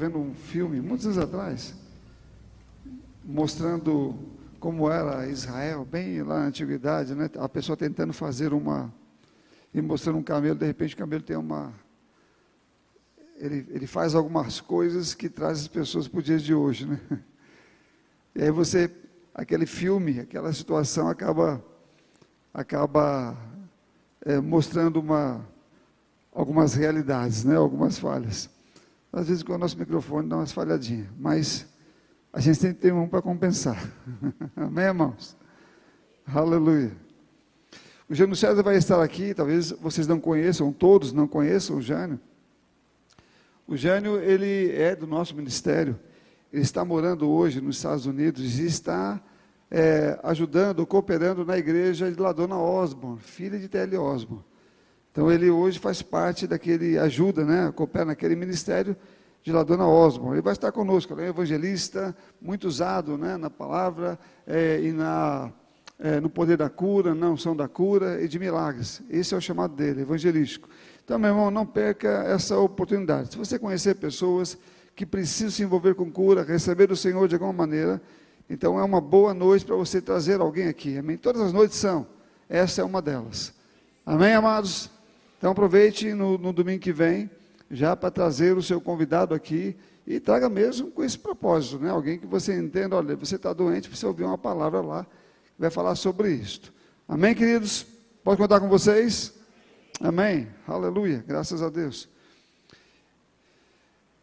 vendo um filme, muitos anos atrás, mostrando como era Israel, bem lá na antiguidade, né? A pessoa tentando fazer uma. e mostrando um camelo, de repente o camelo tem uma. Ele, ele faz algumas coisas que traz as pessoas para o dia de hoje, né? E aí você, aquele filme, aquela situação acaba, acaba é, mostrando uma, algumas realidades, né? algumas falhas. Às vezes com o nosso microfone dá umas falhadinhas, mas a gente tem que ter um para compensar. Amém, irmãos? Aleluia. O Jânio César vai estar aqui, talvez vocês não conheçam, todos não conheçam o Jânio. O Jânio, ele é do nosso ministério, ele está morando hoje nos Estados Unidos e está é, ajudando, cooperando na igreja da Dona Osborne, filha de T.L. Osborne. Então ele hoje faz parte daquele, ajuda, né, coopera naquele ministério de La Dona Osborne. Ele vai estar conosco, ele é evangelista, muito usado né, na palavra é, e na, é, no poder da cura, na unção da cura e de milagres. Esse é o chamado dele, evangelístico. Então, meu irmão, não perca essa oportunidade. Se você conhecer pessoas que precisam se envolver com cura, receber do Senhor de alguma maneira, então é uma boa noite para você trazer alguém aqui. Amém? Todas as noites são. Essa é uma delas. Amém, amados? Então aproveite no, no domingo que vem já para trazer o seu convidado aqui e traga mesmo com esse propósito, né? Alguém que você entenda, olha, você está doente, você ouviu uma palavra lá que vai falar sobre isto. Amém, queridos? Pode contar com vocês? Amém. Aleluia. Graças a Deus.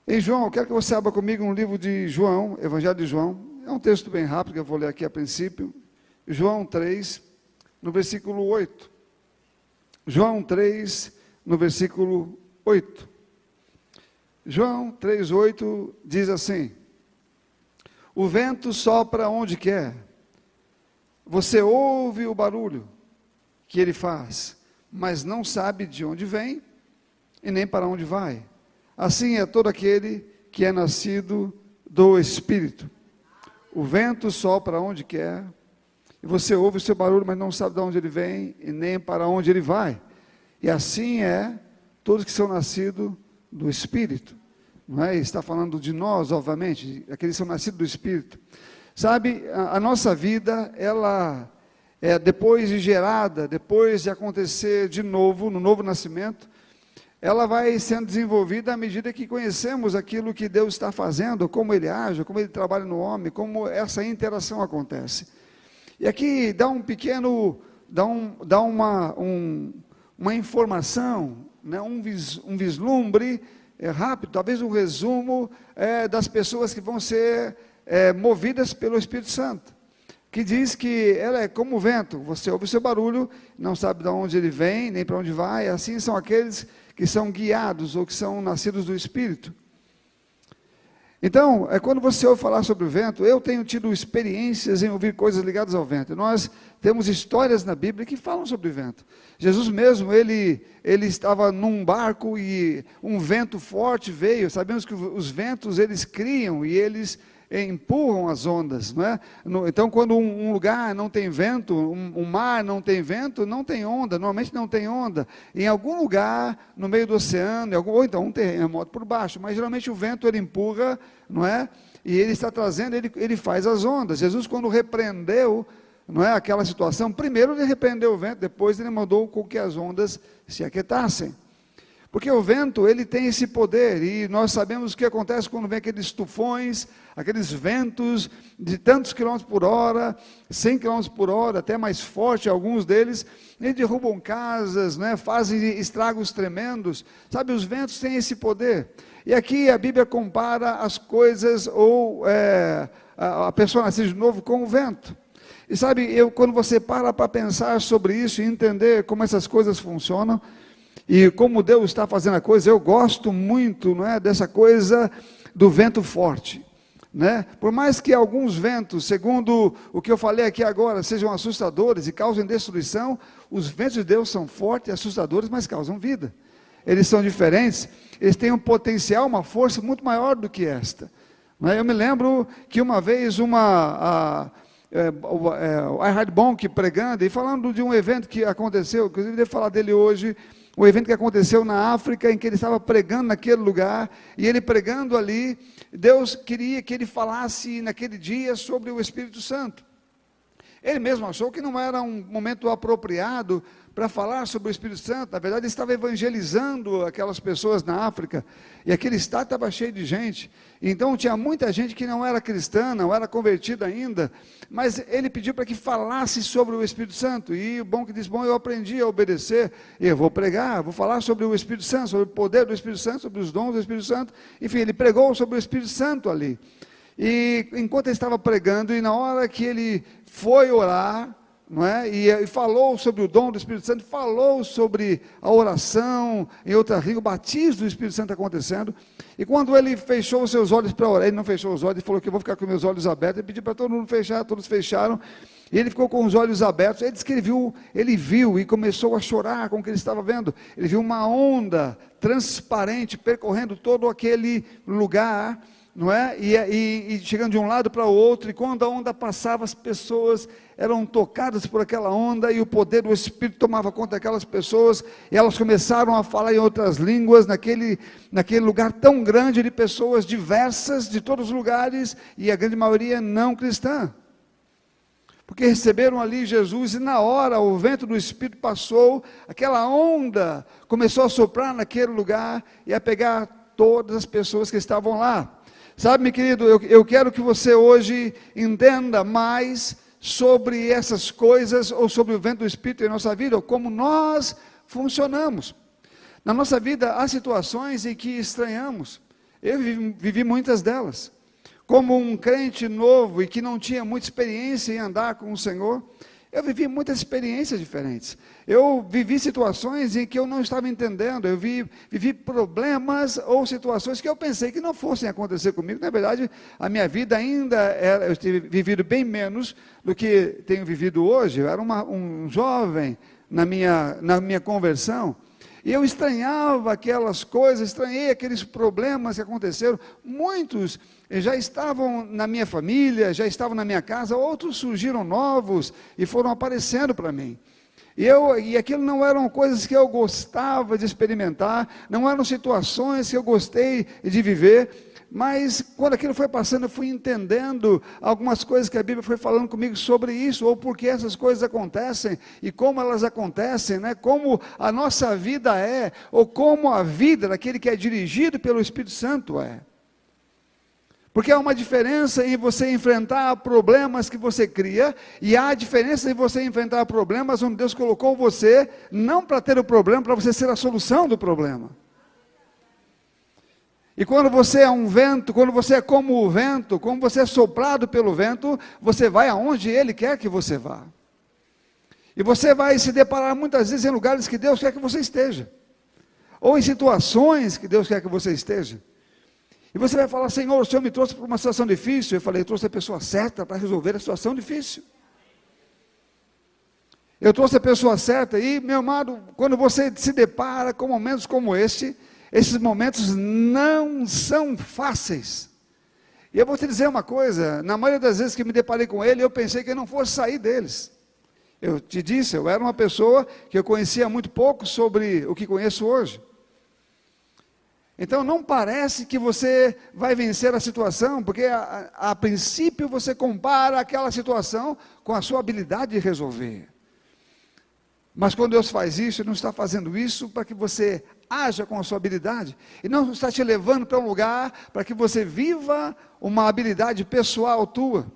Em João, eu quero que você abra comigo um livro de João, Evangelho de João. É um texto bem rápido que eu vou ler aqui a princípio. João 3, no versículo 8. João 3, no versículo 8. João 3,8 diz assim: O vento sopra onde quer, você ouve o barulho que ele faz, mas não sabe de onde vem e nem para onde vai. Assim é todo aquele que é nascido do Espírito. O vento sopra onde quer, e você ouve o seu barulho, mas não sabe de onde ele vem e nem para onde ele vai. E assim é todos que são nascidos do Espírito. Não é? Está falando de nós, obviamente, aqueles que são nascidos do Espírito. Sabe, a, a nossa vida, ela é depois de gerada, depois de acontecer de novo, no novo nascimento, ela vai sendo desenvolvida à medida que conhecemos aquilo que Deus está fazendo, como Ele age, como Ele trabalha no homem, como essa interação acontece. E aqui dá um pequeno, dá, um, dá uma, um, uma informação, né, um, vis, um vislumbre é, rápido, talvez um resumo é, das pessoas que vão ser é, movidas pelo Espírito Santo, que diz que ela é como o vento, você ouve o seu barulho, não sabe de onde ele vem, nem para onde vai, assim são aqueles que são guiados ou que são nascidos do Espírito. Então, é quando você ouve falar sobre o vento, eu tenho tido experiências em ouvir coisas ligadas ao vento. Nós temos histórias na Bíblia que falam sobre o vento. Jesus mesmo, ele, ele estava num barco e um vento forte veio. Sabemos que os ventos, eles criam e eles empurram as ondas, não é? Então, quando um, lugar não tem vento, um, mar não tem vento, não tem onda, normalmente não tem onda. Em algum lugar, no meio do oceano, ou então um terremoto por baixo, mas geralmente o vento ele empurra, não é? E ele está trazendo, ele, ele faz as ondas. Jesus, quando repreendeu, não é, aquela situação, primeiro ele repreendeu o vento, depois ele mandou com que as ondas se aquietassem. Porque o vento, ele tem esse poder, e nós sabemos o que acontece quando vem aqueles tufões, aqueles ventos de tantos quilômetros por hora, 100 quilômetros por hora, até mais forte alguns deles, e derrubam casas, né, fazem estragos tremendos. Sabe, os ventos têm esse poder. E aqui a Bíblia compara as coisas, ou é, a, pessoa nascida de novo com o vento. E sabe, eu, quando você para para pensar sobre isso e entender como essas coisas funcionam, e como Deus está fazendo a coisa, eu gosto muito não é, dessa coisa do vento forte. Né? Por mais que alguns ventos, segundo o que eu falei aqui agora, sejam assustadores e causem destruição, os ventos de Deus são fortes e assustadores, mas causam vida. Eles são diferentes, eles têm um potencial, uma força muito maior do que esta. Né? Eu me lembro que uma vez uma. A, é, o, é, Bonk pregando e falando de um evento que aconteceu, inclusive devo falar dele hoje, um evento que aconteceu na África, em que ele estava pregando naquele lugar, e ele pregando ali, Deus queria que ele falasse naquele dia sobre o Espírito Santo. Ele mesmo achou que não era um momento apropriado para falar sobre o Espírito Santo. Na verdade, ele estava evangelizando aquelas pessoas na África. E aquele estado estava cheio de gente. Então, tinha muita gente que não era cristã, não era convertida ainda. Mas ele pediu para que falasse sobre o Espírito Santo. E o bom que disse: Bom, eu aprendi a obedecer. Eu vou pregar, vou falar sobre o Espírito Santo, sobre o poder do Espírito Santo, sobre os dons do Espírito Santo. Enfim, ele pregou sobre o Espírito Santo ali. E enquanto ele estava pregando, e na hora que ele foi orar, não é? E, e, falou sobre o dom do Espírito Santo, falou sobre a oração em outra língua, o batismo do Espírito Santo acontecendo. E quando ele fechou os seus olhos para orar, ele não fechou os olhos, ele falou que eu vou ficar com meus olhos abertos. Ele pediu para todo mundo fechar, todos fecharam. E ele ficou com os olhos abertos. Ele viu, ele viu e começou a chorar com o que ele estava vendo. Ele viu uma onda transparente percorrendo todo aquele lugar não é? E, e, e, chegando de um lado para o outro, e quando a onda passava, as pessoas eram tocadas por aquela onda, e o poder do Espírito tomava conta daquelas pessoas, e elas começaram a falar em outras línguas, naquele, naquele lugar tão grande de pessoas diversas, de todos os lugares, e a grande maioria não cristã. Porque receberam ali Jesus, e na hora o vento do Espírito passou, aquela onda começou a soprar naquele lugar, e a pegar todas as pessoas que estavam lá. Sabe, meu querido, eu, eu quero que você hoje entenda mais sobre essas coisas, ou sobre o vento do Espírito em nossa vida, ou como nós funcionamos. Na nossa vida há situações em que estranhamos. Eu vivi, vivi muitas delas. Como um crente novo e que não tinha muita experiência em andar com o Senhor, eu vivi muitas experiências diferentes. Eu vivi situações em que eu não estava entendendo. Eu vi, vivi problemas ou situações que eu pensei que não fossem acontecer comigo. Na verdade, a minha vida ainda era. Eu tive vivido bem menos do que tenho vivido hoje. Eu era uma, um jovem na minha, na minha conversão. E eu estranhava aquelas coisas, estranhei aqueles problemas que aconteceram. Muitos já estavam na minha família, já estavam na minha casa, outros surgiram novos e foram aparecendo para mim. E, eu, e aquilo não eram coisas que eu gostava de experimentar, não eram situações que eu gostei de viver, mas quando aquilo foi passando, eu fui entendendo algumas coisas que a Bíblia foi falando comigo sobre isso, ou por que essas coisas acontecem e como elas acontecem, né? como a nossa vida é, ou como a vida daquele que é dirigido pelo Espírito Santo é. Porque há uma diferença em você enfrentar problemas que você cria, e há diferença em você enfrentar problemas onde Deus colocou você, não para ter o problema, para você ser a solução do problema. E quando você é um vento, quando você é como o vento, como você é soprado pelo vento, você vai aonde Ele quer que você vá. E você vai se deparar muitas vezes em lugares que Deus quer que você esteja, ou em situações que Deus quer que você esteja. E você vai falar, Senhor, o Senhor me trouxe para uma situação difícil. Eu falei, eu trouxe a pessoa certa para resolver a situação difícil. Eu trouxe a pessoa certa e, meu amado, quando você se depara com momentos como este, esses momentos não são fáceis. E eu vou te dizer uma coisa: na maioria das vezes que me deparei com ele, eu pensei que eu não fosse sair deles. Eu te disse, eu era uma pessoa que eu conhecia muito pouco sobre o que conheço hoje. Então não parece que você vai vencer a situação, porque a, a, princípio você compara aquela situação com a sua habilidade de resolver. Mas quando Deus faz isso, Ele não está fazendo isso para que você haja com a sua habilidade, e não está te levando para um lugar para que você viva uma habilidade pessoal tua.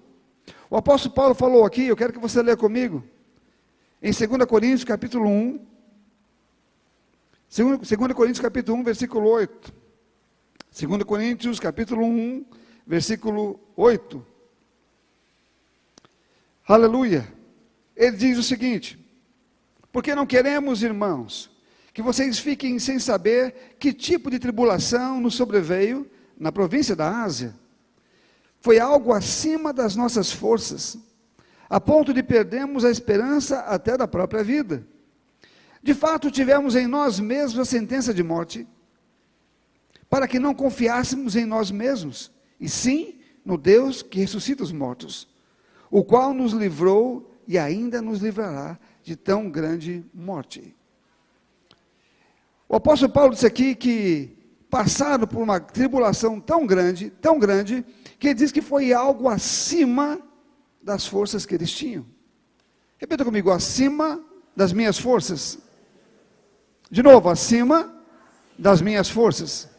O apóstolo Paulo falou aqui, eu quero que você leia comigo, em 2 Coríntios capítulo 1, 2 Coríntios capítulo 1, versículo 8. 2 Coríntios capítulo 1, versículo 8. Aleluia. Ele diz o seguinte: Porque não queremos, irmãos, que vocês fiquem sem saber que tipo de tribulação nos sobreveio na província da Ásia. Foi algo acima das nossas forças, a ponto de perdermos a esperança até da própria vida. De fato, tivemos em nós mesmos a sentença de morte, para que não confiássemos em nós mesmos, e sim no Deus que ressuscita os mortos, o qual nos livrou e ainda nos livrará de tão grande morte. O apóstolo Paulo disse aqui que passaram por uma tribulação tão grande, tão grande, que ele diz que foi algo acima das forças que eles tinham. Repita comigo, acima das minhas forças. De novo, acima das minhas forças.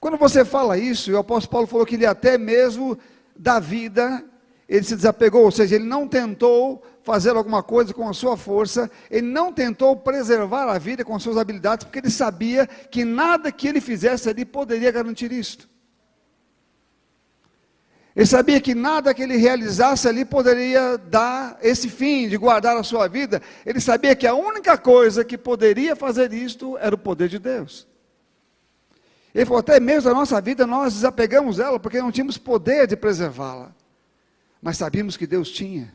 Quando você fala isso, o apóstolo Paulo falou que ele até mesmo da vida, ele se desapegou, ou seja, ele não tentou fazer alguma coisa com a sua força, ele não tentou preservar a vida com as suas habilidades, porque ele sabia que nada que ele fizesse ali poderia garantir isto. Ele sabia que nada que ele realizasse ali poderia dar esse fim de guardar a sua vida. Ele sabia que a única coisa que poderia fazer isto era o poder de Deus. Ele falou: até mesmo a nossa vida nós desapegamos dela porque não tínhamos poder de preservá-la, mas sabíamos que Deus tinha.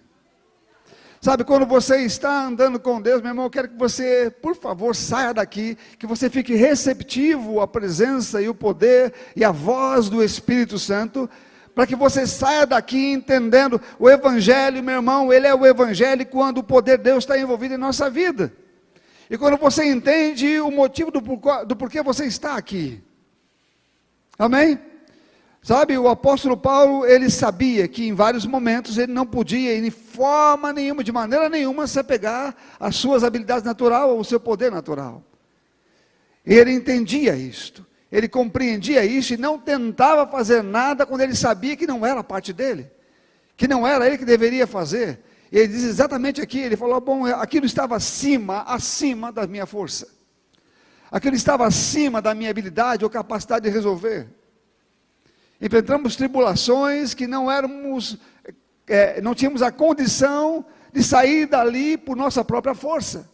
Sabe, quando você está andando com Deus, meu irmão, eu quero que você, por favor, saia daqui, que você fique receptivo à presença e o poder e à voz do Espírito Santo, para que você saia daqui entendendo o Evangelho, meu irmão, ele é o Evangelho quando o poder de Deus está envolvido em nossa vida. E quando você entende o motivo do, do porquê você está aqui. Amém? Sabe, o apóstolo Paulo, ele sabia que em vários momentos ele não podia, de forma nenhuma, de maneira nenhuma, se apegar às suas habilidades naturais ou ao seu poder natural. Ele entendia isto, ele compreendia isso e não tentava fazer nada quando ele sabia que não era parte dele, que não era ele que deveria fazer. Ele diz exatamente aqui, ele falou, bom, aquilo estava acima, acima da minha força. Aquilo estava acima da minha habilidade ou capacidade de resolver. Enfrentamos tribulações que não éramos, é, não tínhamos a condição de sair dali por nossa própria força.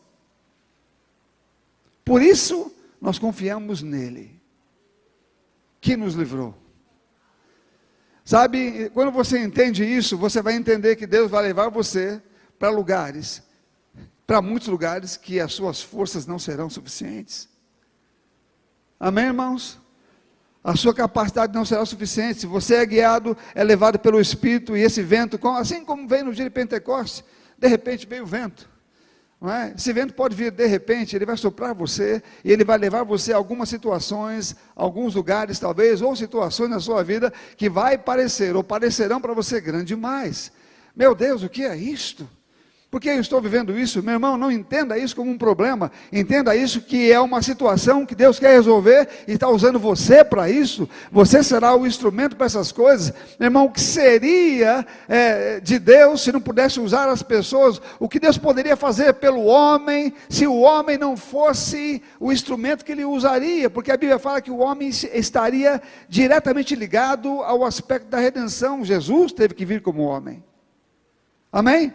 Por isso, nós confiamos nele, que nos livrou. Sabe, quando você entende isso, você vai entender que Deus vai levar você para lugares, para muitos lugares que as suas forças não serão suficientes. Amém, irmãos? A sua capacidade não será suficiente. Se você é guiado, é levado pelo Espírito, e esse vento, assim como veio no dia de Pentecostes, de repente veio o vento. É? Esse vento pode vir de repente, ele vai soprar você, e ele vai levar você a algumas situações, alguns lugares talvez, ou situações na sua vida, que vai parecer, ou parecerão para você grande demais. Meu Deus, o que é isto? Por que eu estou vivendo isso? Meu irmão, não entenda isso como um problema, entenda isso que é uma situação que Deus quer resolver e está usando você para isso. Você será o instrumento para essas coisas. Meu irmão, o que seria é, de Deus se não pudesse usar as pessoas? O que Deus poderia fazer pelo homem se o homem não fosse o instrumento que ele usaria? Porque a Bíblia fala que o homem estaria diretamente ligado ao aspecto da redenção. Jesus teve que vir como homem. Amém?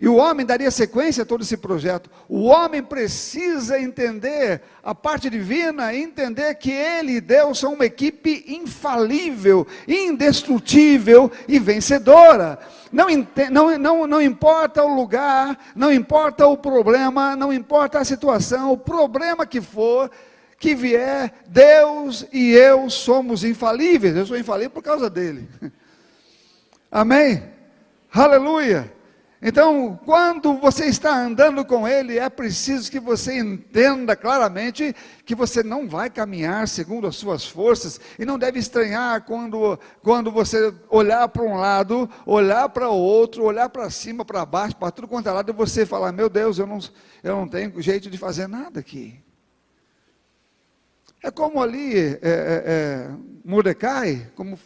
E o homem daria sequência a todo esse projeto. O homem precisa entender a parte divina, entender que ele e Deus são uma equipe infalível, indestrutível e vencedora. Não, não, não, não importa o lugar, não importa o problema, não importa a situação, o problema que for, que vier, Deus e eu somos infalíveis. Eu sou infalível por causa dele. Amém? Aleluia. Então, quando você está andando com Ele, é preciso que você entenda claramente que você não vai caminhar segundo as suas forças e não deve estranhar quando, quando você olhar para um lado, olhar para o outro, olhar para cima, para baixo, para tudo quanto é lado e você falar: Meu Deus, eu não, eu não tenho jeito de fazer nada aqui. É como ali, é, é, é, Mordecai, como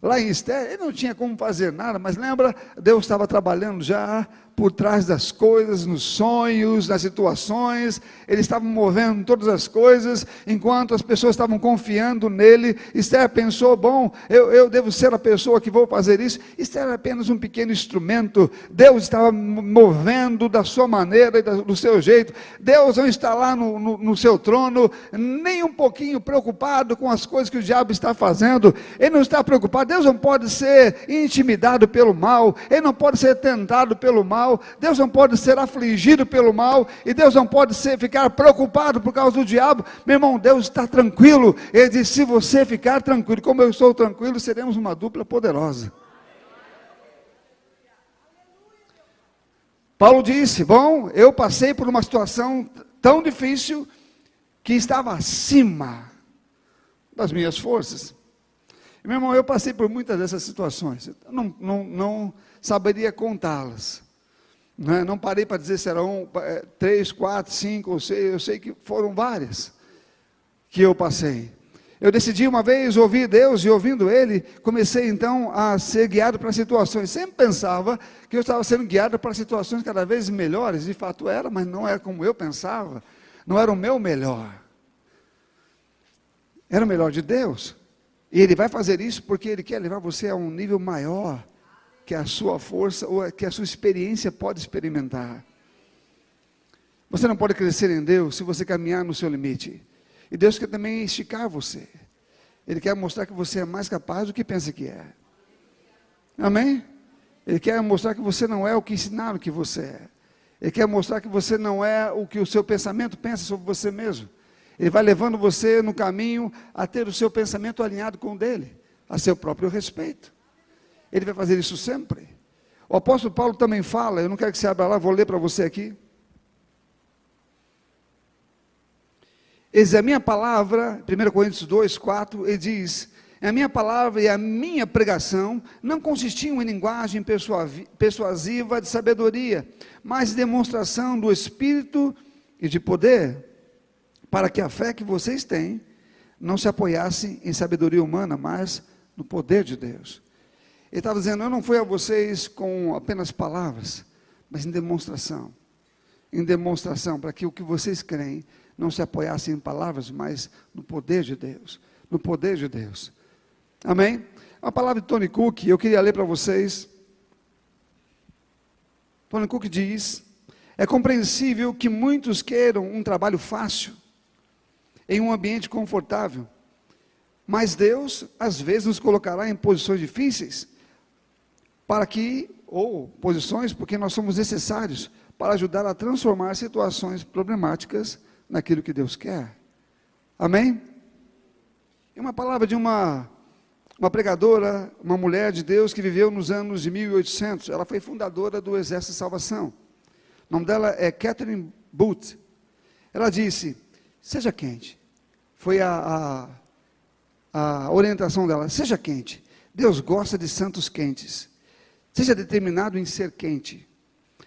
Lá em Esther, ele não tinha como fazer nada, mas lembra, Deus estava trabalhando já por trás das coisas, nos sonhos, nas situações, ele estava movendo todas as coisas, enquanto as pessoas estavam confiando nele. Esther pensou: bom, eu, eu devo ser a pessoa que vou fazer isso. Esther era apenas um pequeno instrumento, Deus estava movendo da sua maneira e do seu jeito. Deus não está lá no, no, no seu trono, nem um pouquinho preocupado com as coisas que o diabo está fazendo, ele não está preocupado. Deus não pode ser intimidado pelo mal, ele não pode ser tentado pelo mal mal, Deus não pode ser afligido pelo mal, e Deus não pode ser, ficar preocupado por causa do diabo. Meu irmão, Deus está tranquilo. Ele diz: se você ficar tranquilo, como eu estou tranquilo, seremos uma dupla poderosa. Paulo disse: Bom, eu passei por uma situação tão difícil que estava acima das minhas forças. Meu irmão, eu passei por muitas dessas situações, não, não, não saberia contá-las. Não, é? não, parei para dizer se eram é, três, quatro, cinco ou seis, eu sei que foram várias que eu passei. Eu decidi uma vez ouvir Deus e ouvindo Ele, comecei então a ser guiado para situações. Sempre pensava que eu estava sendo guiado para situações cada vez melhores, de fato era, mas não era como eu pensava, não era o meu melhor. Era o melhor de Deus. E Ele vai fazer isso porque Ele quer levar você a um nível maior que a sua força ou que a sua experiência pode experimentar. Você não pode crescer em Deus se você caminhar no seu limite. E Deus quer também esticar você. Ele quer mostrar que você é mais capaz do que pensa que é. Amém? Ele quer mostrar que você não é o que ensinaram que você é. Ele quer mostrar que você não é o que o seu pensamento pensa sobre você mesmo. Ele vai levando você no caminho a ter o seu pensamento alinhado com o dele, a seu próprio respeito. Ele vai fazer isso sempre. O apóstolo Paulo também fala, eu não quero que você abra lá, vou ler para você aqui. Eis a minha palavra, 1 Coríntios 2, 4, ele diz: A minha palavra e a minha pregação não consistiam em linguagem persuasiva de sabedoria, mas demonstração do Espírito e de poder, para que a fé que vocês têm não se apoiasse em sabedoria humana, mas no poder de Deus. Ele estava dizendo: Eu não fui a vocês com apenas palavras, mas em demonstração. Em demonstração, para que o que vocês creem não se apoiasse em palavras, mas no poder de Deus. No poder de Deus. Amém? Uma palavra de Tony Cook, eu queria ler para vocês. Tony Cook diz: É compreensível que muitos queiram um trabalho fácil em um ambiente confortável. Mas Deus, às vezes, nos colocará em posições difíceis, para que, ou posições, porque nós somos necessários para ajudar a transformar situações problemáticas naquilo que Deus quer. Amém? É uma palavra de uma, uma pregadora, uma mulher de Deus que viveu nos anos de 1800. Ela foi fundadora do Exército de Salvação. O nome dela é Catherine Booth. Ela disse: Seja quente, foi a, a, a orientação dela: seja quente. Deus gosta de santos quentes. Seja determinado em ser quente.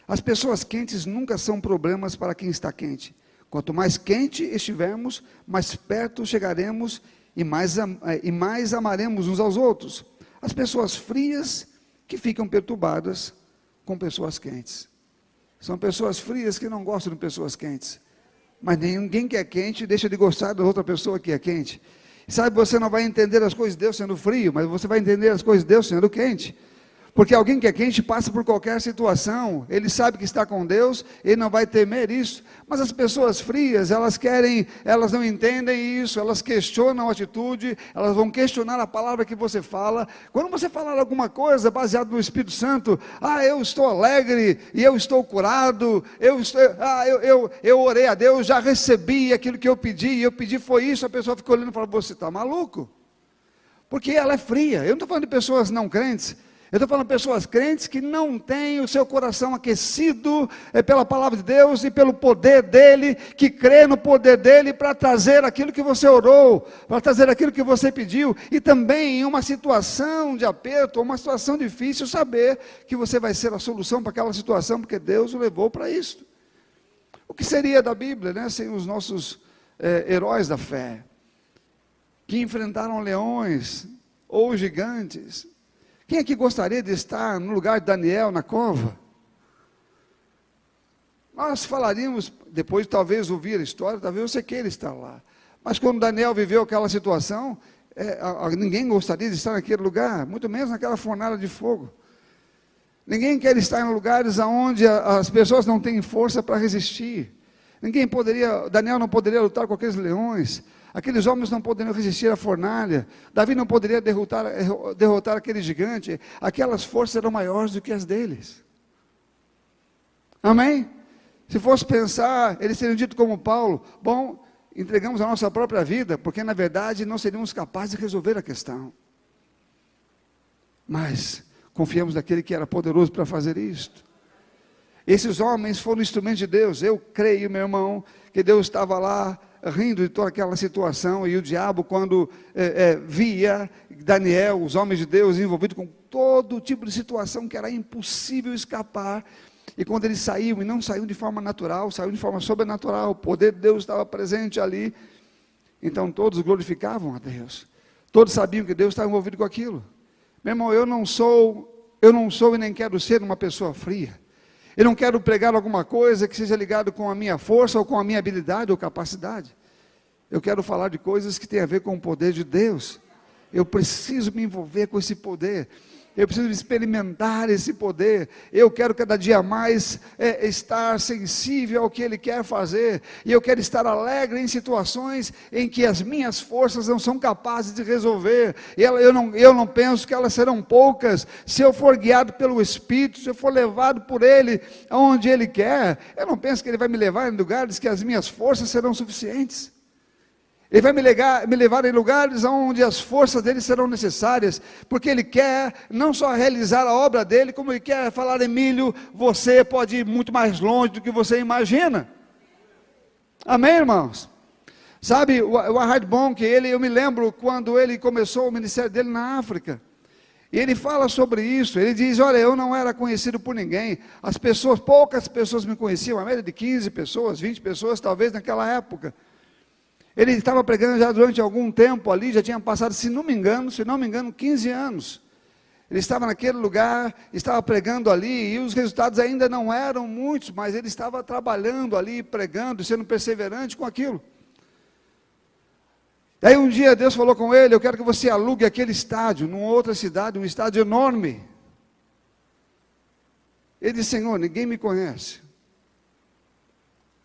As pessoas quentes nunca são problemas para quem está quente. Quanto mais quente estivermos, mais perto chegaremos e mais, eh, e mais amaremos uns aos outros. As pessoas frias que ficam perturbadas com pessoas quentes. São pessoas frias que não gostam de pessoas quentes. Mas ninguém que é quente deixa de gostar da outra pessoa que é quente. Sabe, você não vai entender as coisas de Deus sendo frio, mas você vai entender as coisas de Deus sendo quente. Porque alguém que é quente passa por qualquer situação, ele sabe que está com Deus, ele não vai temer isso. Mas as pessoas frias, elas querem, elas não entendem isso, elas questionam a atitude, elas vão questionar a palavra que você fala. Quando você falar alguma coisa baseado no Espírito Santo, ah, eu estou alegre e eu estou curado, eu, estou, ah, eu, eu, eu orei a Deus, já recebi aquilo que eu pedi, e eu pedi foi isso, a pessoa fica olhando e fala, você está maluco? Porque ela é fria. Eu não estou falando de pessoas não crentes. Eu estou falando pessoas crentes que não têm o seu coração aquecido é, pela palavra de Deus e pelo poder dele, que crê no poder dele para trazer aquilo que você orou, para trazer aquilo que você pediu, e também em uma situação de aperto, uma situação difícil, saber que você vai ser a solução para aquela situação, porque Deus o levou para isso. O que seria da Bíblia, né, sem os nossos é, heróis da fé, que enfrentaram leões ou gigantes, quem aqui gostaria de estar no lugar de Daniel na cova? Nós falaríamos, depois de talvez ouvir a história, talvez você queira estar lá. Mas quando Daniel viveu aquela situação, é, a, a, ninguém gostaria de estar naquele lugar, muito menos naquela fornalha de fogo. Ninguém quer estar em lugares onde a, as pessoas não têm força para resistir. Ninguém poderia, Daniel não poderia lutar com aqueles leões. Aqueles homens não poderiam resistir à fornalha. Davi não poderia derrotar, derrotar aquele gigante. Aquelas forças eram maiores do que as deles. Amém? Se fosse pensar, eles seriam dito como Paulo: bom, entregamos a nossa própria vida, porque na verdade não seríamos capazes de resolver a questão. Mas confiamos naquele que era poderoso para fazer isto. Esses homens foram instrumentos de Deus. Eu creio, meu irmão, que Deus estava lá rindo de toda aquela situação, e o diabo, quando é, é, via Daniel, os homens de Deus, envolvidos com todo tipo de situação que era impossível escapar, e quando eles saíam, e não saíam de forma natural, saíam de forma sobrenatural, o poder de Deus estava presente ali, então todos glorificavam a Deus, todos sabiam que Deus estava envolvido com aquilo. Meu irmão, eu não sou, eu não sou e nem quero ser uma pessoa fria. Eu não quero pregar alguma coisa que seja ligado com a minha força ou com a minha habilidade ou capacidade. Eu quero falar de coisas que têm a ver com o poder de Deus. Eu preciso me envolver com esse poder eu preciso experimentar esse poder. Eu quero cada dia mais é, estar sensível ao que Ele quer fazer. E eu quero estar alegre em situações em que as minhas forças não são capazes de resolver. Eu não, eu não penso que elas serão poucas. Se eu for guiado pelo Espírito, se eu for levado por Ele aonde Ele quer, eu não penso que Ele vai me levar em lugares que as minhas forças serão suficientes. Ele vai me, legar, me levar em lugares onde as forças dele serão necessárias, porque ele quer não só realizar a obra dele, como ele quer falar, Emílio, você pode ir muito mais longe do que você imagina. Amém, irmãos? Sabe, o, o Ahard Bonk, ele, eu me lembro quando ele começou o ministério dele na África. E ele fala sobre isso, ele diz, olha, eu não era conhecido por ninguém, as pessoas, poucas pessoas me conheciam, a média de 15 pessoas, 20 pessoas, talvez naquela época. Ele estava pregando já durante algum tempo ali, já tinha passado, se não me engano, se não me engano, 15 anos. Ele estava naquele lugar, estava pregando ali, e os resultados ainda não eram muitos, mas ele estava trabalhando ali, pregando, sendo perseverante com aquilo. Aí um dia Deus falou com ele: Eu quero que você alugue aquele estádio, numa outra cidade, um estádio enorme. Ele disse: Senhor, ninguém me conhece.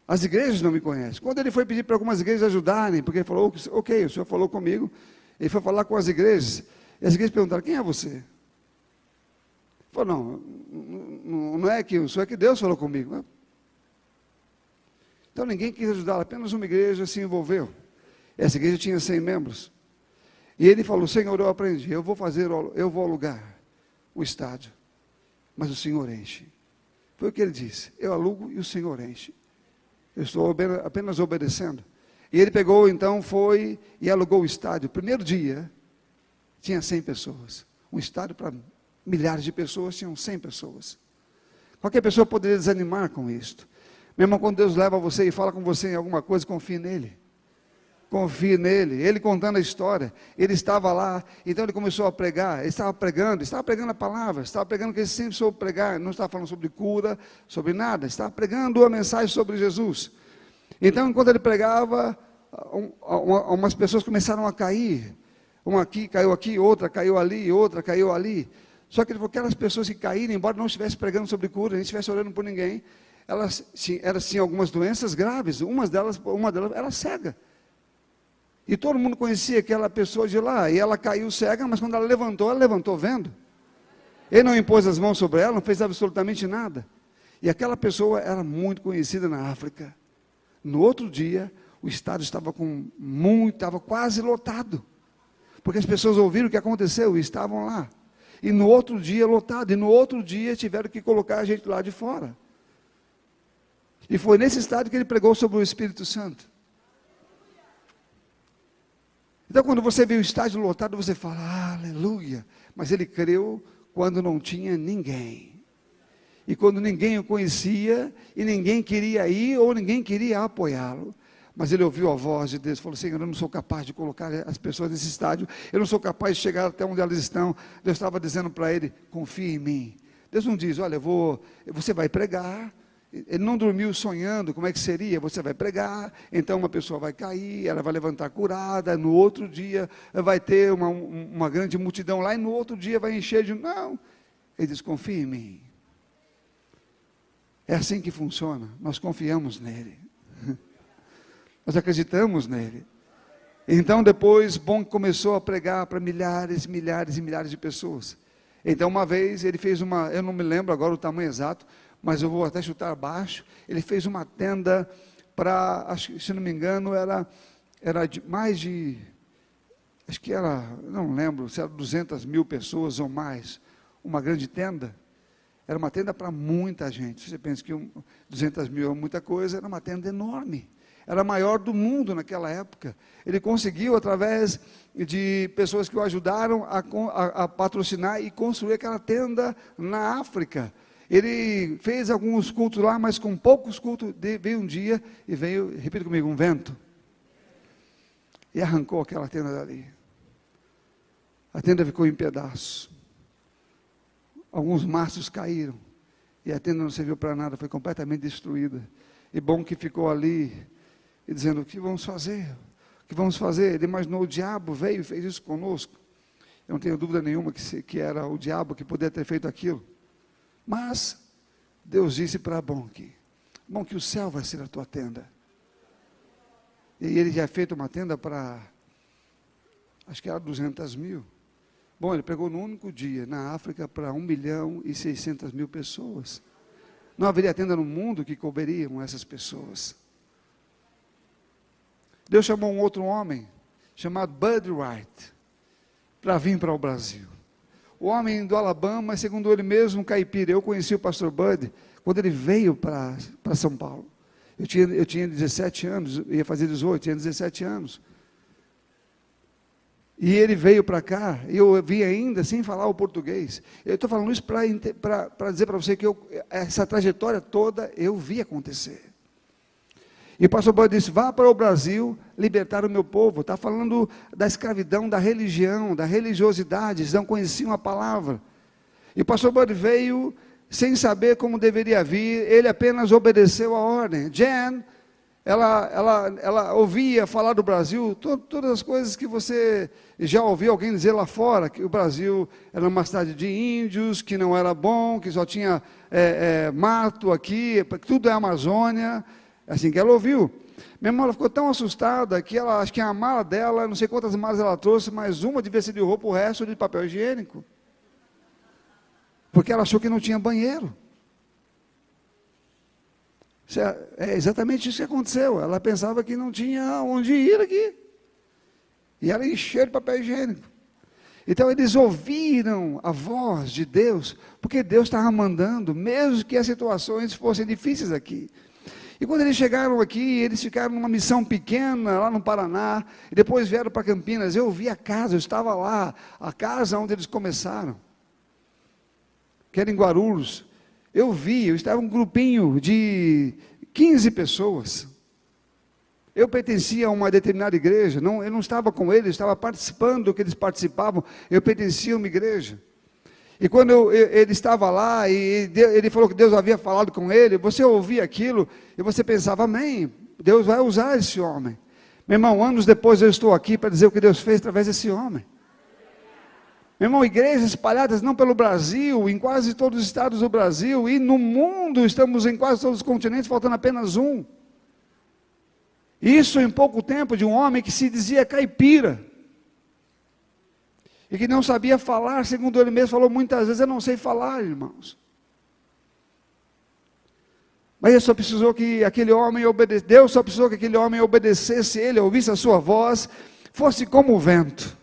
As igrejas não me conhecem. Quando ele foi pedir para algumas igrejas ajudarem, porque ele falou, ok, o senhor falou comigo, ele foi falar com as igrejas, e as igrejas perguntaram, quem é você? Ele falou, não, não, é que o senhor é que Deus falou comigo. Então ninguém quis ajudá-lo, apenas uma igreja se envolveu. Essa igreja tinha 100 membros. E ele falou, Senhor, eu aprendi, eu vou fazer, eu vou alugar o estádio, mas o Senhor enche. Foi o que ele disse, eu alugo e o Senhor enche. Eu estou apenas obedecendo. E ele pegou, então, foi e alugou o estádio. Primeiro dia, tinha 100 pessoas. Um estádio para milhares de pessoas, tinham 100 pessoas. Qualquer pessoa poderia desanimar com isto. Mesmo quando Deus leva você e fala com você em alguma coisa, confie nele. Confie nele. Ele contando a história. Ele estava lá, então ele começou a pregar. Ele estava pregando, estava pregando a palavra, estava pregando que ele sempre soube pregar. Não estava falando sobre cura, sobre nada. Estava pregando a mensagem sobre Jesus. Então, enquanto ele pregava, umas pessoas começaram a cair. Uma aqui caiu aqui, outra caiu ali, outra caiu ali. Só que aquelas pessoas que caíram, embora não estivesse pregando sobre cura, nem estivesse orando por ninguém, elas, elas tinham algumas doenças graves. Uma delas, uma delas era cega. E todo mundo conhecia aquela pessoa de lá. E ela caiu cega, mas quando ela levantou, ela levantou vendo. Ele não impôs as mãos sobre ela, não fez absolutamente nada. E aquela pessoa era muito conhecida na África. No outro dia, o estádio estava com muito, estava quase lotado. Porque as pessoas ouviram o que aconteceu e estavam lá. E no outro dia lotado, e no outro dia tiveram que colocar a gente lá de fora. E foi nesse estádio que ele pregou sobre o Espírito Santo. Então, quando você vê o estádio lotado, você fala, aleluia. Mas ele creu quando não tinha ninguém. E quando ninguém o conhecia, e ninguém queria ir, ou ninguém queria apoiá-lo. Mas ele ouviu a voz de Deus, falou: Senhor, eu não sou capaz de colocar as pessoas nesse estádio, eu não sou capaz de chegar até onde elas estão. Deus estava dizendo para ele: confie em mim. Deus não diz: olha, vou, você vai pregar, ele não dormiu sonhando como é que seria. Você vai pregar, então uma pessoa vai cair, ela vai levantar curada, no outro dia vai ter uma, uma grande multidão lá, e no outro dia vai encher de. Não. Ele diz: confie em mim. É assim que funciona. Nós confiamos nele. Nós acreditamos nele. Então, depois, Bom começou a pregar para milhares, milhares e milhares de pessoas. Então, uma vez, ele fez uma, eu não me lembro agora o tamanho exato, mas eu vou até chutar abaixo. Ele fez uma tenda para, se não me engano, era, era de, mais de, acho que era, não lembro, se era 200 mil pessoas ou mais, uma grande tenda. Era uma tenda para muita gente. Você pensa que um, 200 mil é muita coisa, era uma tenda enorme. era a maior do mundo naquela época. Ele conseguiu, através de pessoas que o ajudaram a, a, a patrocinar e construir aquela tenda na África. Ele fez alguns cultos lá, mas com poucos cultos, veio um dia e veio, repita comigo, um vento. E arrancou aquela tenda dali. A tenda ficou em pedaços. Alguns mastros caíram. E a tenda não serviu para nada, foi completamente destruída. E bom que ficou ali, e dizendo: O que vamos fazer? O que vamos fazer? Ele imaginou: o diabo veio e fez isso conosco. Eu não tenho dúvida nenhuma que, que era o diabo que poderia ter feito aquilo. Mas Deus disse para Bonque: Bom, que o céu vai ser a tua tenda. E ele já feito uma tenda para, acho que era 200 mil. Bom, ele pegou no único dia, na África, para 1 milhão e 600 mil pessoas. Não haveria tenda no mundo que couberiam essas pessoas. Deus chamou um outro homem, chamado Bud Wright, para vir para o Brasil. O homem do Alabama, segundo ele mesmo, caipira. Eu conheci o pastor Bud quando ele veio para São Paulo. Eu tinha, eu tinha 17 anos, ia fazer 18, tinha 17 anos. E ele veio para cá, e eu vi ainda sem falar o português. Eu estou falando isso para dizer para você que eu, essa trajetória toda eu vi acontecer. E o pastor Bud disse: vá para o Brasil libertar o meu povo. Está falando da escravidão, da religião, da religiosidade. Eles não conheciam a palavra. E o pastor Bud veio sem saber como deveria vir, ele apenas obedeceu a ordem. Jan, ela, ela, ela ouvia falar do Brasil, to, todas as coisas que você já ouviu alguém dizer lá fora, que o Brasil era uma cidade de índios, que não era bom, que só tinha é, é, mato aqui, tudo é Amazônia, assim que ela ouviu. Minha irmã ficou tão assustada que ela, acho que a mala dela, não sei quantas malas ela trouxe, mas uma devia ser de roupa, o resto de papel higiênico porque ela achou que não tinha banheiro. É, é exatamente isso que aconteceu. Ela pensava que não tinha onde ir aqui. E ela encheu de papel higiênico. Então eles ouviram a voz de Deus, porque Deus estava mandando, mesmo que as situações fossem difíceis aqui. E quando eles chegaram aqui, eles ficaram numa missão pequena lá no Paraná, e depois vieram para Campinas. Eu vi a casa, eu estava lá, a casa onde eles começaram que era em Guarulhos, eu vi, eu estava um grupinho de 15 pessoas. Eu pertencia a uma determinada igreja, não, eu não estava com eles, estava participando do que eles participavam, eu pertencia a uma igreja. E quando eu, ele estava lá e ele falou que Deus havia falado com ele, você ouvia aquilo e você pensava, amém, Deus vai usar esse homem. Meu irmão, anos depois eu estou aqui para dizer o que Deus fez através desse homem. Meu irmão, igrejas espalhadas não pelo Brasil, em quase todos os estados do Brasil e no mundo, estamos em quase todos os continentes, faltando apenas um. Isso em pouco tempo de um homem que se dizia caipira. E que não sabia falar, segundo ele mesmo falou muitas vezes, eu não sei falar, irmãos. Mas ele só precisou que aquele homem obedecesse, Deus só precisou que aquele homem obedecesse ele, ouvisse a sua voz, fosse como o vento.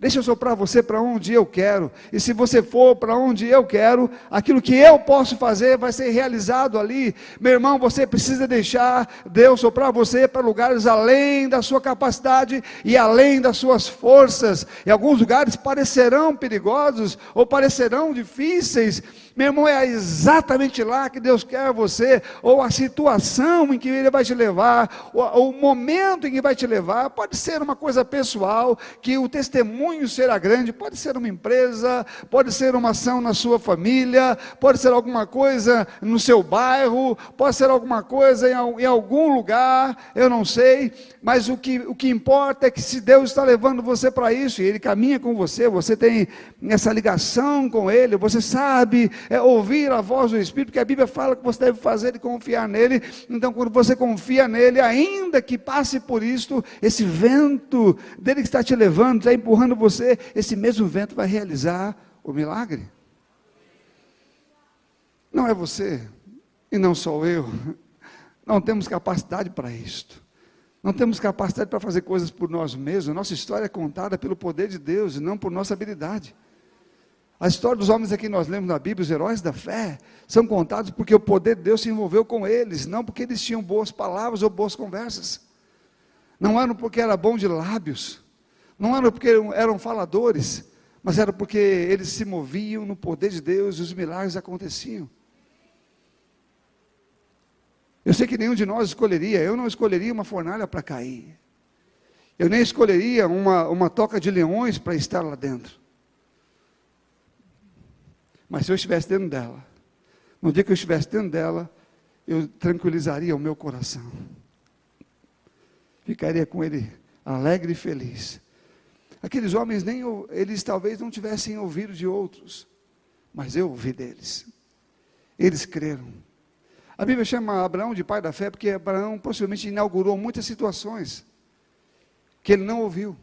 Deixa eu soprar você para onde eu quero. E se você for para onde eu quero, aquilo que eu posso fazer vai ser realizado ali. Meu irmão, você precisa deixar Deus soprar você para lugares além da sua capacidade e além das suas forças. Em alguns lugares parecerão perigosos ou parecerão difíceis, meu irmão, é exatamente lá que Deus quer você, ou a situação em que Ele vai te levar, ou, o momento em que vai te levar, pode ser uma coisa pessoal, que o testemunho será grande, pode ser uma empresa, pode ser uma ação na sua família, pode ser alguma coisa no seu bairro, pode ser alguma coisa em, em algum lugar, eu não sei, mas o que, o que importa é que se Deus está levando você para isso, e Ele caminha com você, você tem essa ligação com Ele, você sabe é ouvir a voz do Espírito, que a Bíblia fala que você deve fazer e confiar nele. Então, quando você confia nele, ainda que passe por isto, esse vento dele que está te levando, está empurrando você, esse mesmo vento vai realizar o milagre. Não é você, e não sou eu. Não temos capacidade para isto. Não temos capacidade para fazer coisas por nós mesmos. Nossa história é contada pelo poder de Deus e não por nossa habilidade. A história dos homens aqui nós lemos na Bíblia, os heróis da fé, são contados porque o poder de Deus se envolveu com eles, não porque eles tinham boas palavras ou boas conversas. Não eram porque era bom de lábios, não eram porque eram faladores, mas era porque eles se moviam no poder de Deus e os milagres aconteciam. Eu sei que nenhum de nós escolheria, eu não escolheria uma fornalha para cair. Eu nem escolheria uma, uma toca de leões para estar lá dentro. Mas se eu estivesse dentro dela, no dia que eu estivesse dentro dela, eu tranquilizaria o meu coração. Ficaria com ele alegre e feliz. Aqueles homens nem eles talvez não tivessem ouvido de outros, mas eu ouvi deles. Eles creram. A Bíblia chama Abraão de pai da fé porque Abraão possivelmente inaugurou muitas situações que ele não ouviu.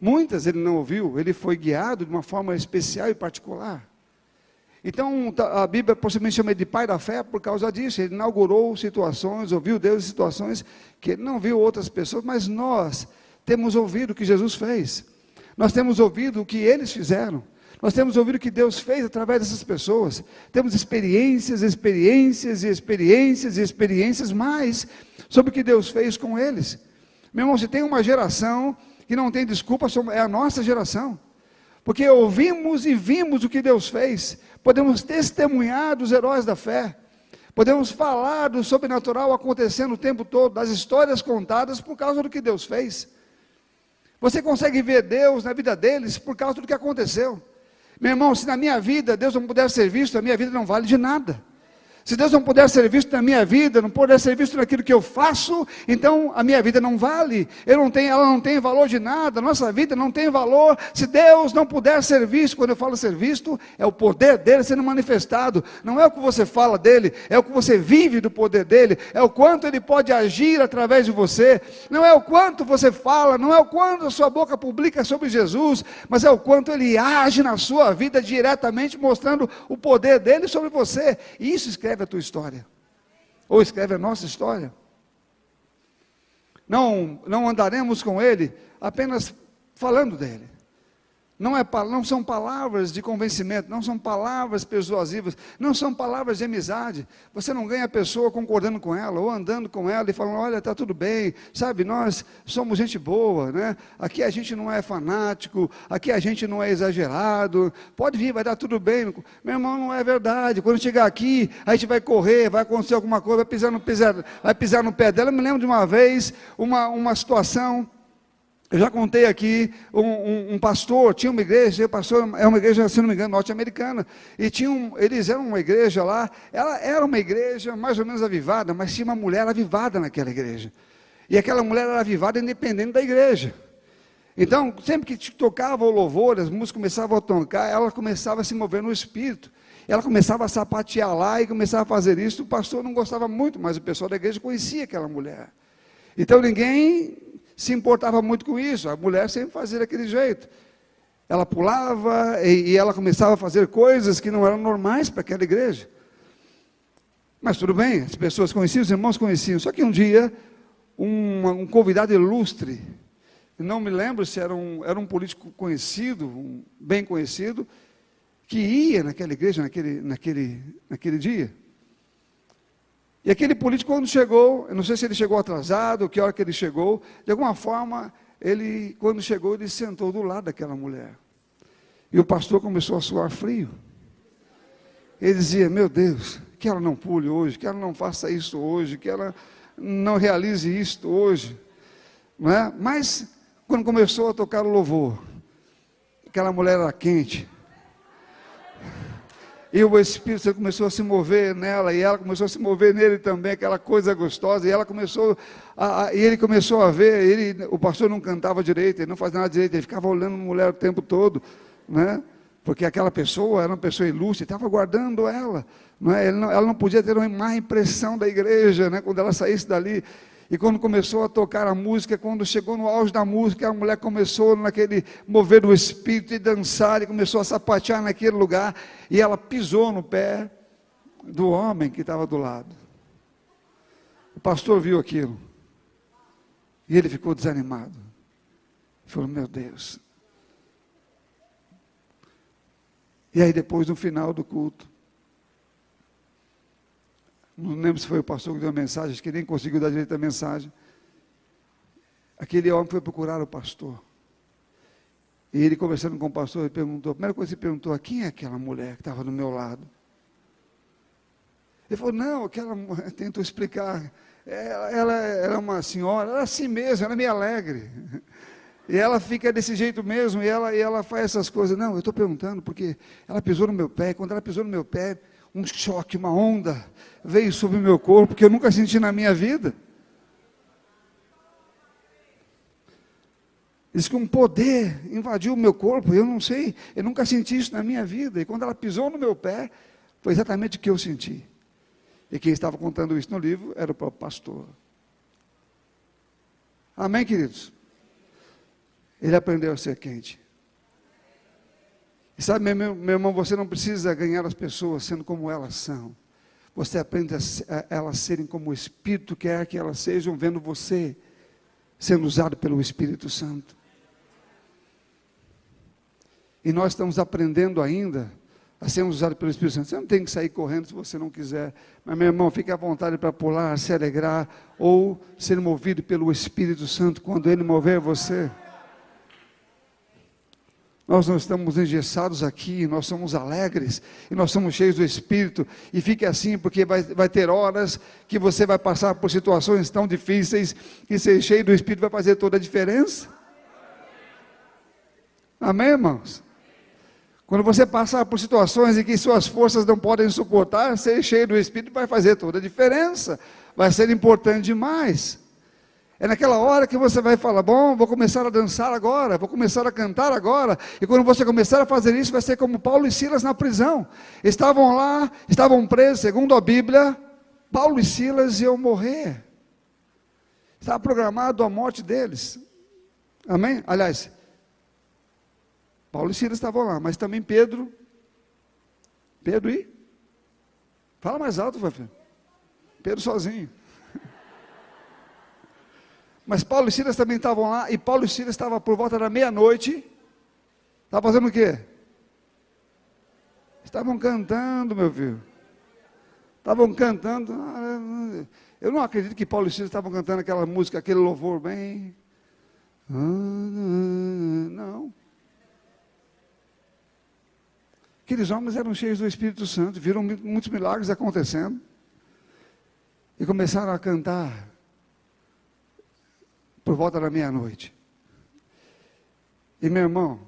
Muitas ele não ouviu, ele foi guiado de uma forma especial e particular. Então, tá, a Bíblia possivelmente chama de pai da fé por causa disso. Ele inaugurou situações, ouviu Deus em situações que ele não viu outras pessoas, mas nós temos ouvido o que Jesus fez. Nós temos ouvido o que eles fizeram. Nós temos ouvido o que Deus fez através dessas pessoas. Temos experiências, experiências e experiências e experiências mais sobre o que Deus fez com eles. Meu irmão, se tem uma geração que não tem desculpa, é a nossa geração. Porque ouvimos e vimos o que Deus fez. Podemos testemunhar dos heróis da fé. Podemos falar do sobrenatural acontecendo o tempo todo, das histórias contadas por causa do que Deus fez. Você consegue ver Deus na vida deles por causa do que aconteceu. Meu irmão, se na minha vida Deus não puder ser visto, a minha vida não vale de nada. Se Deus não puder ser visto na minha vida, não puder ser visto naquilo que eu faço, então a minha vida não vale. Eu não tenho, ela não tem valor de nada. Nossa vida não tem valor. Se Deus não puder ser visto, quando eu falo ser visto, é o poder dele sendo manifestado. Não é o que você fala dele, é o que você vive do poder dele. É o quanto ele pode agir através de você. Não é o quanto você fala, não é o quanto a sua boca publica sobre Jesus, mas é o quanto ele age na sua vida diretamente, mostrando o poder dele sobre você. Isso escreve escreve a tua história, ou escreve a nossa história. Não, não andaremos com Ele apenas falando dele. Não, é, não são palavras de convencimento, não são palavras persuasivas, não são palavras de amizade. Você não ganha a pessoa concordando com ela, ou andando com ela e falando: olha, está tudo bem, sabe, nós somos gente boa, né? Aqui a gente não é fanático, aqui a gente não é exagerado, pode vir, vai dar tudo bem. Meu irmão, não é verdade. Quando chegar aqui, a gente vai correr, vai acontecer alguma coisa, vai pisar no, pisar, vai pisar no pé dela. Eu me lembro de uma vez, uma, uma situação eu já contei aqui, um, um, um, pastor, tinha uma igreja, pastor é uma igreja, se não me engano, norte-americana, e tinha um, eles eram uma igreja lá, ela era uma igreja mais ou menos avivada, mas tinha uma mulher avivada naquela igreja. E aquela mulher era avivada independente da igreja. Então, sempre que tocava o louvor, as músicas começavam a tocar, ela começava a se mover no espírito. Ela começava a sapatear lá e começava a fazer isso. O pastor não gostava muito, mas o pessoal da igreja conhecia aquela mulher. Então ninguém se importava muito com isso. A mulher sempre fazia daquele jeito. Ela pulava e, e ela começava a fazer coisas que não eram normais para aquela igreja. Mas tudo bem, as pessoas conheciam, os irmãos conheciam. Só que um dia, um, um convidado ilustre, não me lembro se era um, era um político conhecido, um, bem conhecido, que ia naquela igreja naquele, naquele, naquele dia. E aquele político, quando chegou, eu não sei se ele chegou atrasado, que hora que ele chegou, de alguma forma, ele, quando chegou, ele sentou do lado daquela mulher. E o pastor começou a suar frio. Ele dizia: Meu Deus, que ela não pule hoje, que ela não faça isso hoje, que ela não realize isto hoje. Não é? Mas, quando começou a tocar o louvor, aquela mulher era quente, e o Espírito Santo começou a se mover nela, e ela começou a se mover nele também, aquela coisa gostosa, e ela começou, a, a, e ele começou a ver, ele, o pastor não cantava direito, ele não fazia nada direito, ele ficava olhando a mulher o tempo todo, né? porque aquela pessoa era uma pessoa ilustre, estava guardando ela, não é? ela não podia ter uma má impressão da igreja, né? quando ela saísse dali, e quando começou a tocar a música, quando chegou no auge da música, a mulher começou naquele mover do espírito e dançar, e começou a sapatear naquele lugar, e ela pisou no pé do homem que estava do lado. O pastor viu aquilo, e ele ficou desanimado. Ele falou: Meu Deus, E aí depois, no final do culto, não lembro se foi o pastor que deu a mensagem, acho que nem conseguiu dar direito à mensagem. Aquele homem foi procurar o pastor. E ele conversando com o pastor, ele perguntou, a primeira coisa que ele perguntou, quem é aquela mulher que estava do meu lado? Ele falou, não, aquela mulher, tentou explicar, ela, ela, é uma senhora, ela é assim mesmo, ela é meio alegre. E ela fica desse jeito mesmo, e ela, e ela faz essas coisas. Não, eu estou perguntando, porque ela pisou no meu pé, quando ela pisou no meu pé, um choque, uma onda veio sobre o meu corpo que eu nunca senti na minha vida. Diz que um poder invadiu o meu corpo, eu não sei, eu nunca senti isso na minha vida. E quando ela pisou no meu pé, foi exatamente o que eu senti. E quem estava contando isso no livro era o próprio pastor. Amém, queridos? Ele aprendeu a ser quente. E sabe, meu, meu irmão, você não precisa ganhar as pessoas sendo como elas são. Você aprende a, a elas serem como o Espírito quer que elas sejam, vendo você sendo usado pelo Espírito Santo. E nós estamos aprendendo ainda a sermos usados pelo Espírito Santo. Você não tem que sair correndo se você não quiser. Mas, meu irmão, fique à vontade para pular, se alegrar ou ser movido pelo Espírito Santo quando Ele mover você. Nós não estamos engessados aqui, nós somos alegres e nós somos cheios do Espírito. E fique assim, porque vai, vai ter horas que você vai passar por situações tão difíceis que ser cheio do Espírito vai fazer toda a diferença. Amém, irmãos? Quando você passar por situações em que suas forças não podem suportar, ser cheio do Espírito vai fazer toda a diferença. Vai ser importante demais. É naquela hora que você vai falar: Bom, vou começar a dançar agora, vou começar a cantar agora. E quando você começar a fazer isso, vai ser como Paulo e Silas na prisão. Estavam lá, estavam presos, segundo a Bíblia, Paulo e Silas iam morrer. Estava programado a morte deles. Amém? Aliás, Paulo e Silas estavam lá, mas também Pedro. Pedro e? Fala mais alto, Fafê. Pedro sozinho. Mas Paulo e Silas também estavam lá, e Paulo e Silas estavam por volta da meia-noite. Estava fazendo o quê? Estavam cantando, meu filho. Estavam cantando. Eu não acredito que Paulo e Silas estavam cantando aquela música, aquele louvor bem. Não. Aqueles homens eram cheios do Espírito Santo, viram muitos milagres acontecendo. E começaram a cantar por volta da meia-noite. E meu irmão,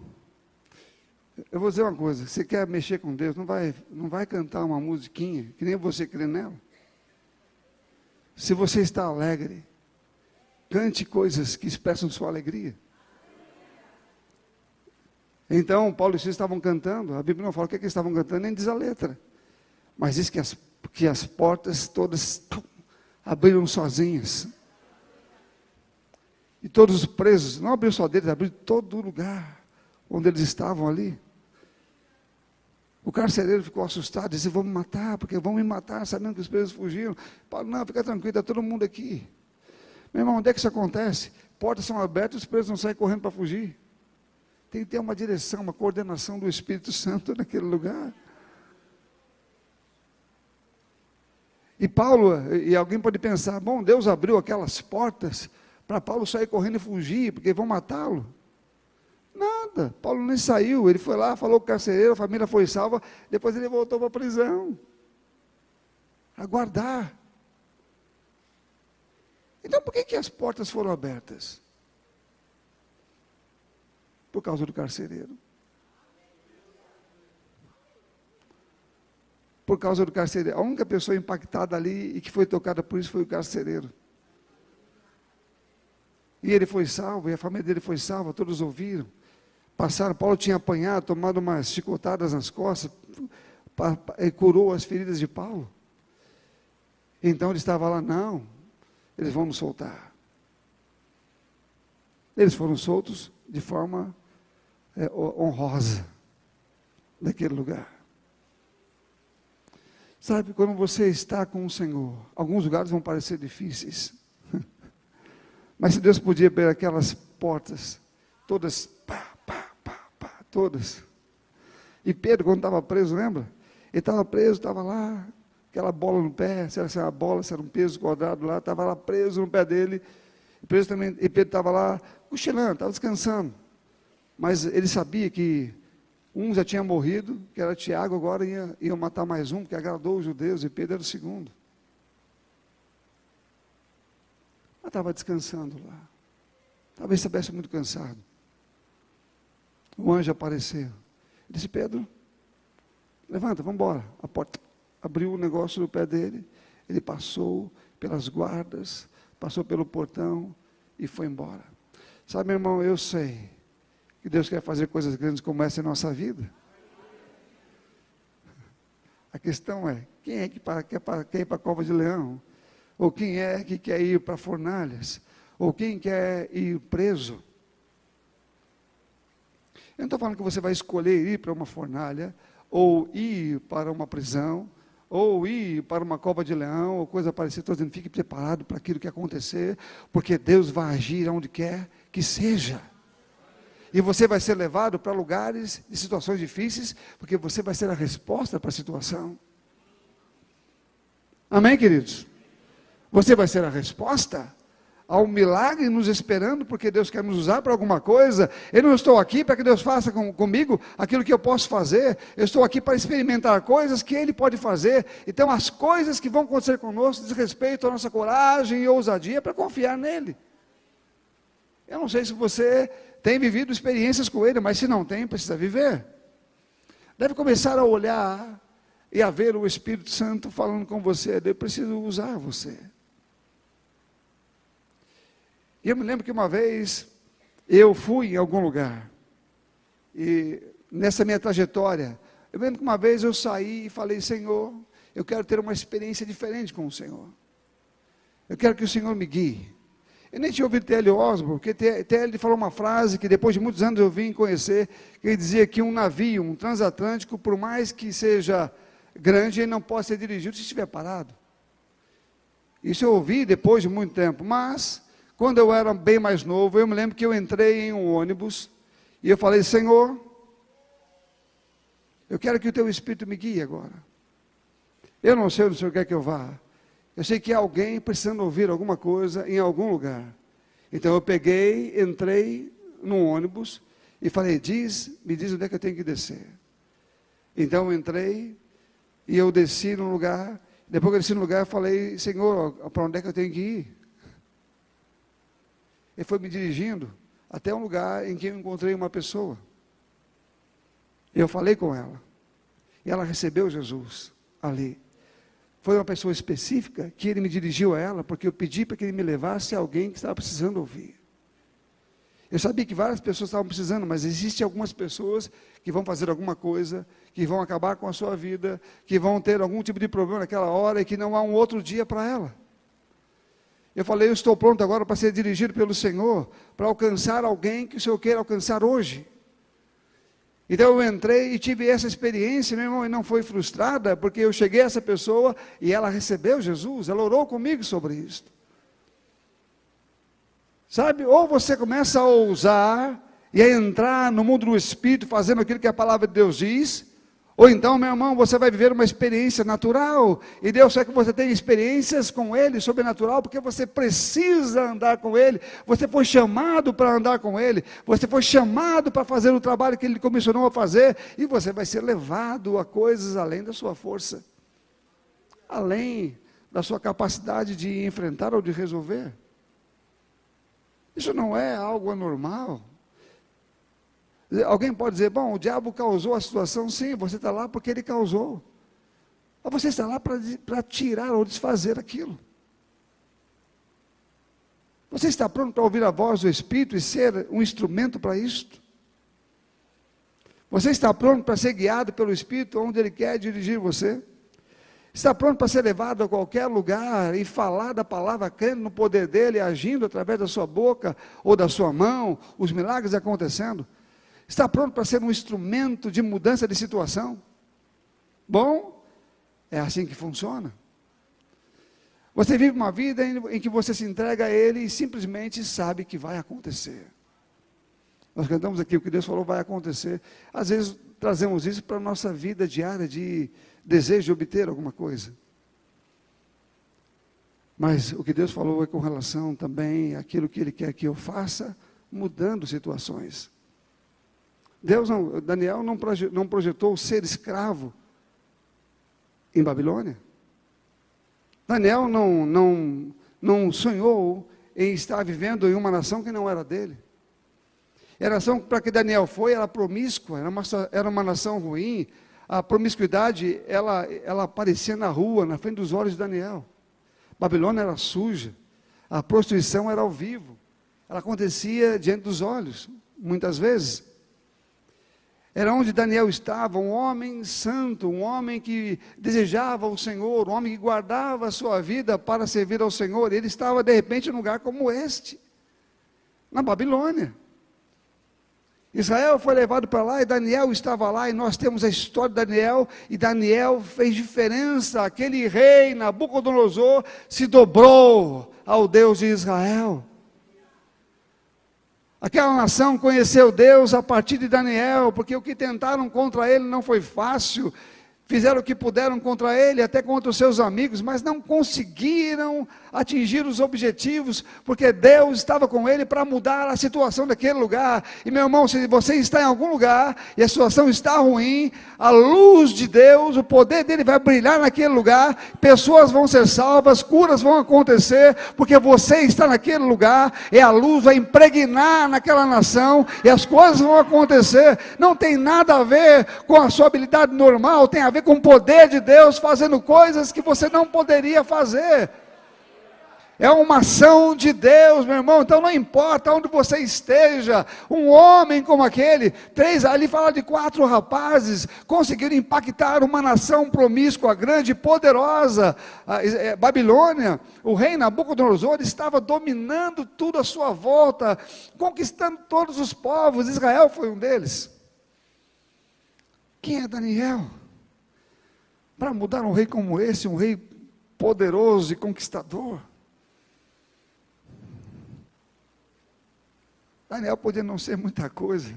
eu vou dizer uma coisa: você quer mexer com Deus, não vai, não vai cantar uma musiquinha que nem você crê nela. Se você está alegre, cante coisas que expressam sua alegria. Então, Paulo e Silas estavam cantando, a Bíblia não fala o que, é que eles estavam cantando, nem diz a letra. Mas diz que as, que as portas todas abriram sozinhas. E todos os presos, não abriu só deles, abriu todo o lugar onde eles estavam ali. O carcereiro ficou assustado, disse: Vão me matar, porque vão me matar, sabendo que os presos fugiram. Paulo, não, fica tranquilo, está todo mundo aqui. Meu irmão, onde é que isso acontece? Portas são abertas, os presos não saem correndo para fugir. Tem que ter uma direção, uma coordenação do Espírito Santo naquele lugar. E Paulo, e alguém pode pensar: bom, Deus abriu aquelas portas para Paulo sair correndo e fugir, porque vão matá-lo. Nada, Paulo nem saiu, ele foi lá, falou com o carcereiro, a família foi salva, depois ele voltou para a prisão. Aguardar. Então por que, que as portas foram abertas? Por causa do carcereiro. Por causa do carcereiro. A única pessoa impactada ali e que foi tocada por isso foi o carcereiro. E ele foi salvo, e a família dele foi salva, todos ouviram. Passaram, Paulo tinha apanhado, tomado umas chicotadas nas costas, curou as feridas de Paulo. Então ele estava lá, não, eles vão nos soltar. Eles foram soltos de forma é, honrosa daquele lugar. Sabe, quando você está com o Senhor, alguns lugares vão parecer difíceis. Mas se Deus podia abrir aquelas portas, todas, pá, pá, pá, pá, todas, E Pedro, quando estava preso, lembra? Ele estava preso, estava lá, aquela bola no pé, se era uma bola, se era um peso quadrado lá, estava lá preso no pé dele. E, preso também, e Pedro estava lá cochilando, estava descansando. Mas ele sabia que um já tinha morrido, que era Tiago, agora ia, ia matar mais um, que agradou os judeus, e Pedro era o segundo. Mas estava descansando lá. Talvez estivesse muito cansado. O anjo apareceu. Disse, Pedro, levanta, vamos embora. A porta abriu o negócio no pé dele. Ele passou pelas guardas, passou pelo portão e foi embora. Sabe, meu irmão, eu sei que Deus quer fazer coisas grandes como essa em nossa vida. A questão é, quem é que quer, quer ir para a cova de leão? Ou quem é que quer ir para fornalhas? Ou quem quer ir preso? Eu não estou falando que você vai escolher ir para uma fornalha, ou ir para uma prisão, ou ir para uma cova de leão, ou coisa parecida. Estou dizendo, fique preparado para aquilo que acontecer, porque Deus vai agir onde quer que seja. E você vai ser levado para lugares e situações difíceis, porque você vai ser a resposta para a situação. Amém, queridos? Você vai ser a resposta um milagre nos esperando, porque Deus quer nos usar para alguma coisa. Eu não estou aqui para que Deus faça com, comigo aquilo que eu posso fazer. Eu estou aqui para experimentar coisas que Ele pode fazer. Então, as coisas que vão acontecer conosco diz respeito à nossa coragem e ousadia para confiar nele. Eu não sei se você tem vivido experiências com Ele, mas se não tem, precisa viver. Deve começar a olhar e a ver o Espírito Santo falando com você. Eu preciso usar você. E eu me lembro que uma vez eu fui em algum lugar, e nessa minha trajetória, eu lembro que uma vez eu saí e falei: Senhor, eu quero ter uma experiência diferente com o Senhor. Eu quero que o Senhor me guie. Eu nem tinha ouvido T.L. Osborne, porque T.L. falou uma frase que depois de muitos anos eu vim conhecer, que ele dizia que um navio, um transatlântico, por mais que seja grande, ele não pode ser dirigido se estiver parado. Isso eu ouvi depois de muito tempo, mas quando eu era bem mais novo, eu me lembro que eu entrei em um ônibus e eu falei: Senhor, eu quero que o teu Espírito me guie agora. Eu não sei onde o Senhor quer que eu vá. Eu sei que há alguém precisando ouvir alguma coisa em algum lugar. Então eu peguei, entrei num ônibus e falei: diz, me diz onde é que eu tenho que descer. Então eu entrei e eu desci num lugar. Depois que eu desci no lugar, eu falei: Senhor, para onde é que eu tenho que ir? Ele foi me dirigindo até um lugar em que eu encontrei uma pessoa. Eu falei com ela. E ela recebeu Jesus ali. Foi uma pessoa específica que ele me dirigiu a ela, porque eu pedi para que ele me levasse a alguém que estava precisando ouvir. Eu sabia que várias pessoas estavam precisando, mas existem algumas pessoas que vão fazer alguma coisa, que vão acabar com a sua vida, que vão ter algum tipo de problema naquela hora e que não há um outro dia para ela. Eu falei, eu estou pronto agora para ser dirigido pelo Senhor, para alcançar alguém que o Senhor queira alcançar hoje. Então eu entrei e tive essa experiência, meu irmão, e não foi frustrada, porque eu cheguei a essa pessoa e ela recebeu Jesus, ela orou comigo sobre isso. Sabe, ou você começa a ousar e a entrar no mundo do Espírito, fazendo aquilo que a palavra de Deus diz, ou então, meu irmão, você vai viver uma experiência natural, e Deus quer que você tenha experiências com Ele, sobrenatural, porque você precisa andar com Ele, você foi chamado para andar com Ele, você foi chamado para fazer o trabalho que Ele comissionou a fazer, e você vai ser levado a coisas além da sua força, além da sua capacidade de enfrentar ou de resolver. Isso não é algo anormal. Alguém pode dizer, bom, o diabo causou a situação, sim, você está lá porque ele causou. Mas você está lá para tirar ou desfazer aquilo. Você está pronto para ouvir a voz do Espírito e ser um instrumento para isto? Você está pronto para ser guiado pelo Espírito onde Ele quer dirigir você? Está pronto para ser levado a qualquer lugar e falar da palavra, crendo no poder dele, agindo através da sua boca ou da sua mão, os milagres acontecendo? Está pronto para ser um instrumento de mudança de situação? Bom, é assim que funciona. Você vive uma vida em, que você se entrega a Ele e simplesmente sabe que vai acontecer. Nós cantamos aqui, o que Deus falou vai acontecer. Às vezes trazemos isso para a nossa vida diária de desejo de obter alguma coisa. Mas o que Deus falou é com relação também àquilo que Ele quer que eu faça, mudando situações. Deus não, Daniel não, não projetou ser escravo em Babilônia. Daniel não, não, não sonhou em estar vivendo em uma nação que não era dele. a nação para que Daniel foi era promíscua, era uma, era uma nação ruim. A promiscuidade, ela, ela aparecia na rua, na frente dos olhos de Daniel. Babilônia era suja, a prostituição era ao vivo, ela acontecia diante dos olhos, muitas vezes. Era onde Daniel estava, um homem santo, um homem que desejava o Senhor, um homem que guardava a sua vida para servir ao Senhor. Ele estava, de repente, em um lugar como este, na Babilônia. Israel foi levado para lá e Daniel estava lá, e nós temos a história de Daniel, e Daniel fez diferença. Aquele rei, Nabucodonosor, se dobrou ao Deus de Israel. Aquela nação conheceu Deus a partir de Daniel, porque o que tentaram contra ele não foi fácil, fizeram o que puderam contra ele, até contra os seus amigos, mas não conseguiram atingir os objetivos, porque Deus estava com ele para mudar a situação daquele lugar. E meu irmão, se você está em algum lugar e a situação está ruim, a luz de Deus, o poder dele vai brilhar naquele lugar, pessoas vão ser salvas, curas vão acontecer, porque você está naquele lugar e a luz vai impregnar naquela nação e as coisas vão acontecer. Não tem nada a ver com a sua habilidade normal, tem a ver com o poder de Deus fazendo coisas que você não poderia fazer. É uma ação de Deus, meu irmão. Então não importa onde você esteja, um homem como aquele, três ali fala de quatro rapazes, conseguiram impactar uma nação promíscua, grande, poderosa, a, é, Babilônia. O rei Nabucodonosor estava dominando tudo à sua volta, conquistando todos os povos. Israel foi um deles. Quem é Daniel? Para mudar um rei como esse, um rei poderoso e conquistador. Daniel podia não ser muita coisa,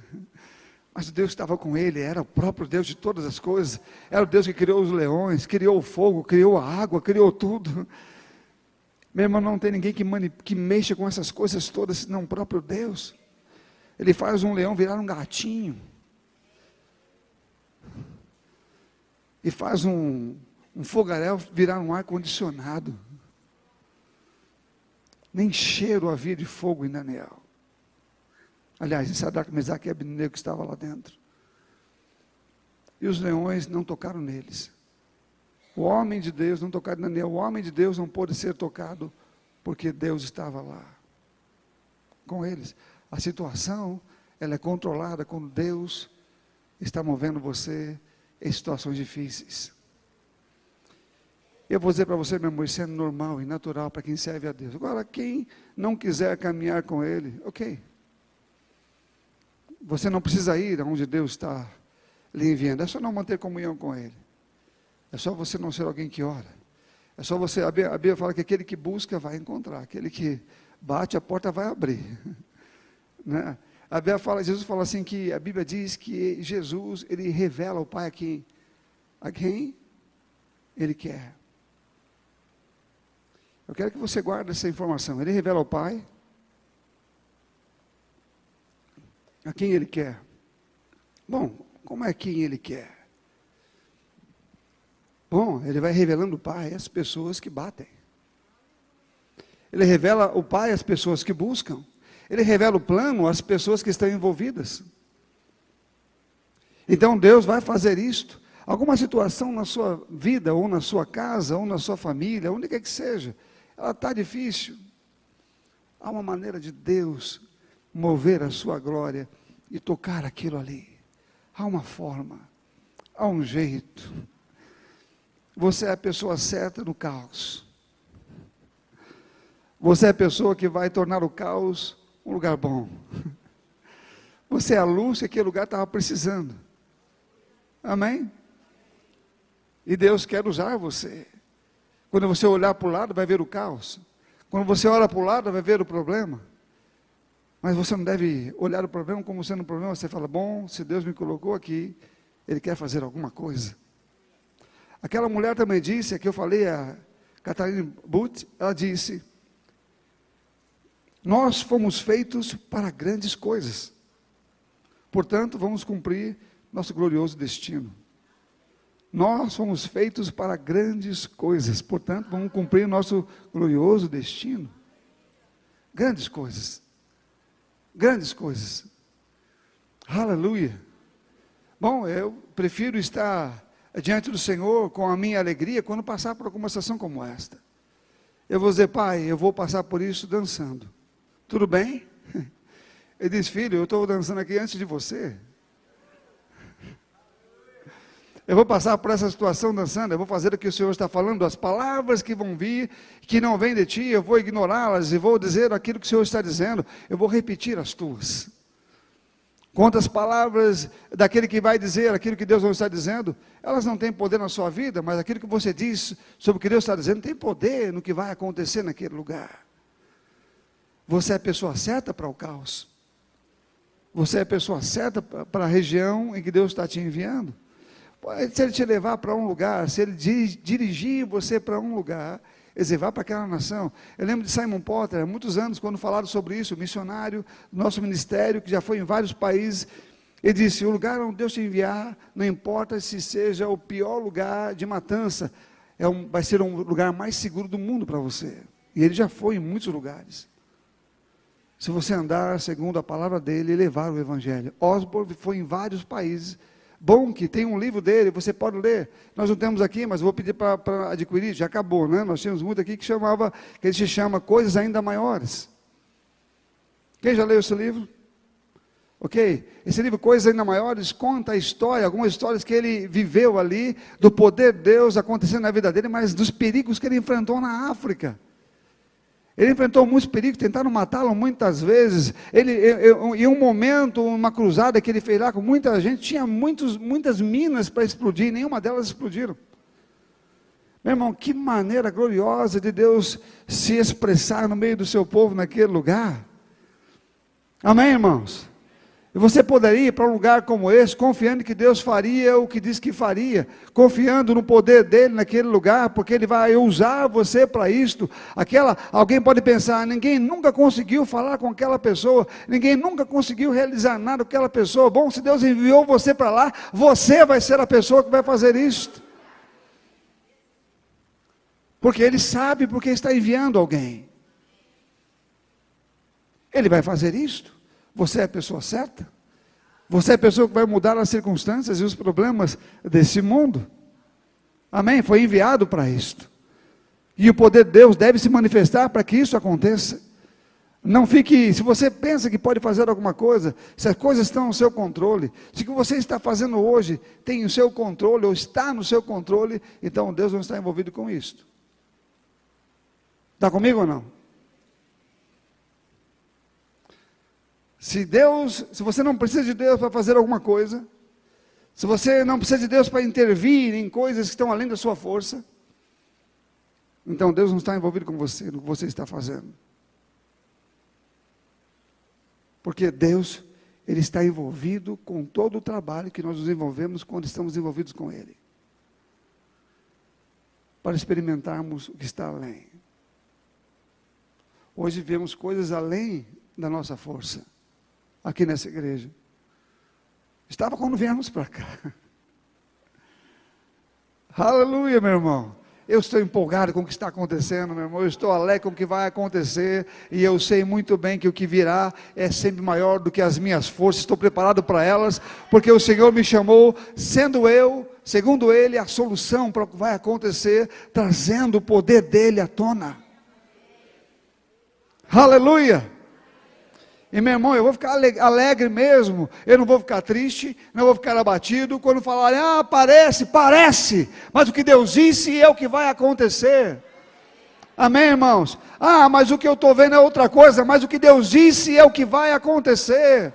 mas Deus estava com ele, era o próprio Deus de todas as coisas, era o Deus que criou os leões, criou o fogo, criou a água, criou tudo. Meu irmão, não tem ninguém que, que mexa com essas coisas todas, senão o próprio Deus. Ele faz um leão virar um gatinho. E faz um, um fogaréu virar um ar-condicionado. Nem cheiro havia de fogo em Daniel. Aliás, em Sadraque, Mesaque e Abednego que estava lá dentro. E os leões não tocaram neles. O homem de Deus não tocaram em Daniel. O homem de Deus não pôde ser tocado porque Deus estava lá com eles. A situação, ela é controlada quando Deus está movendo você em situações difíceis. Eu vou dizer para você, meu amor, isso é normal e natural para quem serve a Deus. Agora, quem não quiser caminhar com Ele, ok. Você não precisa ir aonde Deus está lhe enviando. É só não manter comunhão com Ele. É só você não ser alguém que ora. É só você. A Bíblia, fala que aquele que busca vai encontrar. Aquele que bate, a porta vai abrir. né? A Bíblia fala, Jesus fala assim que a Bíblia diz que Jesus ele revela o Pai a quem, a quem Ele quer. Eu quero que você guarde essa informação. Ele revela o Pai a quem ele quer. Bom, como é quem ele quer? Bom, ele vai revelando o Pai às pessoas que batem. Ele revela o Pai às pessoas que buscam. Ele revela o plano às pessoas que estão envolvidas. Então Deus vai fazer isto. Alguma situação na sua vida, ou na sua casa, ou na sua família, onde quer que seja, ela está difícil. Há uma maneira de Deus mover a sua glória e tocar aquilo ali. Há uma forma, há um jeito. Você é a pessoa certa no caos. Você é a pessoa que vai tornar o caos um lugar bom. Você é a luz que aquele lugar estava precisando. Amém? E Deus quer usar você. Quando você olhar para o lado, vai ver o caos. Quando você olha para o lado, vai ver o problema. Mas você não deve olhar o problema como sendo um problema. Você fala, bom, se Deus me colocou aqui, Ele quer fazer alguma coisa. Aquela mulher também disse, que eu falei, a Catarina Butt, ela disse: Nós fomos feitos para grandes coisas. Portanto, vamos cumprir nosso glorioso destino. Nós fomos feitos para grandes coisas, portanto, vamos cumprir nosso glorioso destino. Grandes coisas. Grandes coisas. Aleluia. Bom, eu prefiro estar diante do Senhor com a minha alegria quando passar por alguma situação como esta. Eu vou dizer, pai, eu vou passar por isso dançando. Tudo bem? Ele diz, filho, eu estou dançando aqui antes de você. Eu vou passar por essa situação dançando, eu vou fazer o que o Senhor está falando, as palavras que vão vir, que não vêm de ti, eu vou ignorá-las e vou dizer aquilo que o Senhor está dizendo, eu vou repetir as tuas. Quantas palavras daquele que vai dizer aquilo que Deus não está dizendo, elas não têm poder na sua vida, mas aquilo que você diz sobre o que Deus está dizendo tem poder no que vai acontecer naquele lugar. Você é a pessoa certa para o caos. Você é a pessoa certa para a região em que Deus está te enviando. Se ele te levar para um lugar, se ele dirigir você para um lugar, ele vá para aquela nação. Eu lembro de Simon Potter, há muitos anos, quando falaram sobre isso, missionário, nosso ministério, que já foi em vários países. Ele disse: O lugar onde Deus te enviar, não importa se seja o pior lugar de matança, é um, vai ser um lugar mais seguro do mundo para você. E ele já foi em muitos lugares. Se você andar segundo a palavra dele e levar o evangelho. Osborne foi em vários países Bom que tem um livro dele, você pode ler. Nós não temos aqui, mas vou pedir para adquirir, já acabou, né? Nós tínhamos muito aqui que chamava, que ele se chama Coisas Ainda Maiores. Quem já leu esse livro? Ok? Esse livro, Coisas Ainda Maiores, conta a história, algumas histórias que ele viveu ali, do poder de Deus acontecendo na vida dele, mas dos perigos que ele enfrentou na África. Ele enfrentou muitos perigos, tentaram matá-lo muitas vezes. Ele, em um momento, uma cruzada que ele fez lá com muita gente, tinha muitos, muitas minas para explodir, nenhuma delas explodiram. Meu irmão, que maneira gloriosa de Deus se expressar no meio do seu povo naquele lugar. Amém, irmãos? E você poderia ir para um lugar como esse, confiando que Deus faria o que diz que faria, confiando no poder dele naquele lugar, porque ele vai usar você para isto. Aquela, alguém pode pensar, ninguém nunca conseguiu falar com aquela pessoa, ninguém nunca conseguiu realizar nada com aquela pessoa. Bom, se Deus enviou você para lá, você vai ser a pessoa que vai fazer isto. Porque ele sabe porque está enviando alguém. Ele vai fazer isto. Você é a pessoa certa? Você é a pessoa que vai mudar as circunstâncias e os problemas desse mundo? Amém? Foi enviado para isto. E o poder de Deus deve se manifestar para que isso aconteça. Não fique, se você pensa que pode fazer alguma coisa, se as coisas estão no seu controle, se o que você está fazendo hoje tem o seu controle ou está no seu controle, então Deus não está envolvido com isto. Está comigo ou não? Se Deus, se você não precisa de Deus para fazer alguma coisa, se você não precisa de Deus para intervir em coisas que estão além da sua força, então Deus não está envolvido com você, no que você está fazendo. Porque Deus, Ele está envolvido com todo o trabalho que nós nos envolvemos quando estamos envolvidos com Ele. Para experimentarmos o que está além. Hoje vemos coisas além da nossa força aqui nessa igreja. Estava quando viemos para cá. Aleluia, meu irmão. Eu estou empolgado com o que está acontecendo, meu irmão. Eu estou alegre com o que vai acontecer. E eu sei muito bem que o que virá é sempre maior do que as minhas forças. Estou preparado para elas, porque o Senhor me chamou, sendo eu, segundo Ele, a solução para o que vai acontecer, trazendo o poder dEle à tona. Aleluia. E meu irmão, eu vou ficar alegre mesmo, eu não vou ficar triste, não vou ficar abatido quando falarem, ah, parece, parece, mas o que Deus disse é o que vai acontecer. Amém, irmãos? Ah, mas o que eu estou vendo é outra coisa, mas o que Deus disse é o que vai acontecer.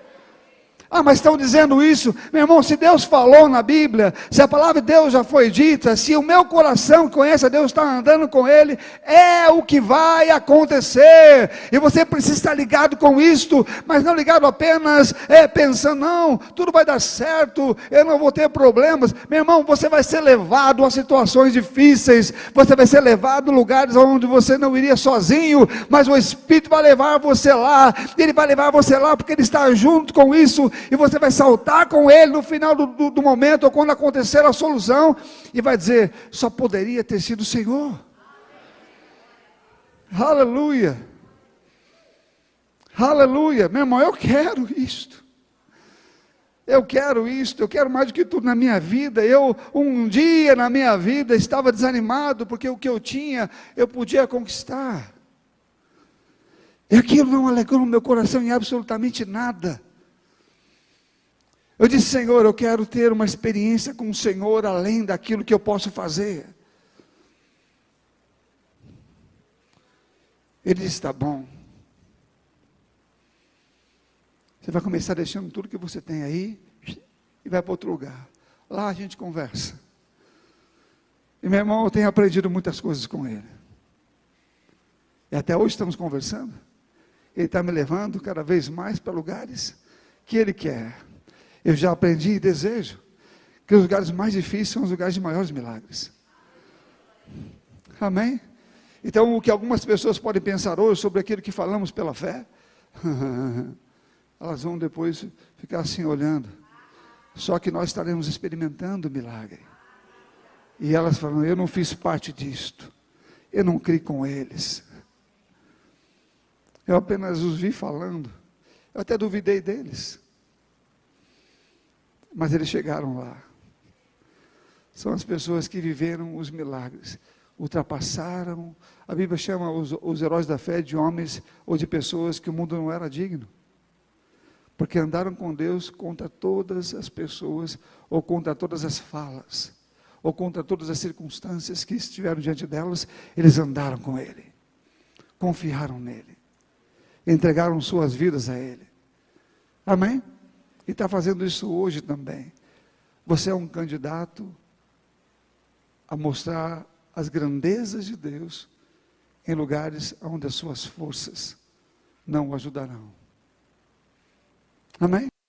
Ah, mas estão dizendo isso, meu irmão. Se Deus falou na Bíblia, se a palavra de Deus já foi dita, se o meu coração conhece a Deus, está andando com Ele, é o que vai acontecer. E você precisa estar ligado com isto, mas não ligado apenas é, pensando, não, tudo vai dar certo, eu não vou ter problemas. Meu irmão, você vai ser levado a situações difíceis, você vai ser levado a lugares onde você não iria sozinho, mas o Espírito vai levar você lá, Ele vai levar você lá porque Ele está junto com isso e você vai saltar com ele no final do, do, do momento, ou quando acontecer a solução, e vai dizer: só poderia ter sido o Senhor. Aleluia. Aleluia. Meu irmão, eu quero isto. Eu quero isto, eu quero mais do que tudo na minha vida. Eu, um dia na minha vida, estava desanimado, porque o que eu tinha, eu podia conquistar. E aquilo não alegrou meu coração em absolutamente nada. Eu disse, Senhor, eu quero ter uma experiência com o Senhor além daquilo que eu posso fazer. Ele disse: está bom. Você vai começar deixando tudo que você tem aí e vai para outro lugar. Lá a gente conversa. E meu irmão, eu tenho aprendido muitas coisas com ele. E até hoje estamos conversando. Ele está me levando cada vez mais para lugares que ele quer. Eu já aprendi e desejo que os lugares mais difíceis são os lugares de maiores milagres. Amém? Então, o que algumas pessoas podem pensar hoje sobre aquilo que falamos pela fé, elas vão depois ficar assim olhando. Só que nós estaremos experimentando o milagre. E elas falam: Eu não fiz parte disto. Eu não criei com eles. Eu apenas os vi falando. Eu até duvidei deles. Mas eles chegaram lá. São as pessoas que viveram os milagres, ultrapassaram. A Bíblia chama os, os heróis da fé de homens ou de pessoas que o mundo não era digno. Porque andaram com Deus contra todas as pessoas, ou contra todas as falas, ou contra todas as circunstâncias que estiveram diante delas, eles andaram com Ele, confiaram nele, entregaram suas vidas a Ele. Amém? E está fazendo isso hoje também. Você é um candidato a mostrar as grandezas de Deus em lugares onde as suas forças não o ajudarão. Amém?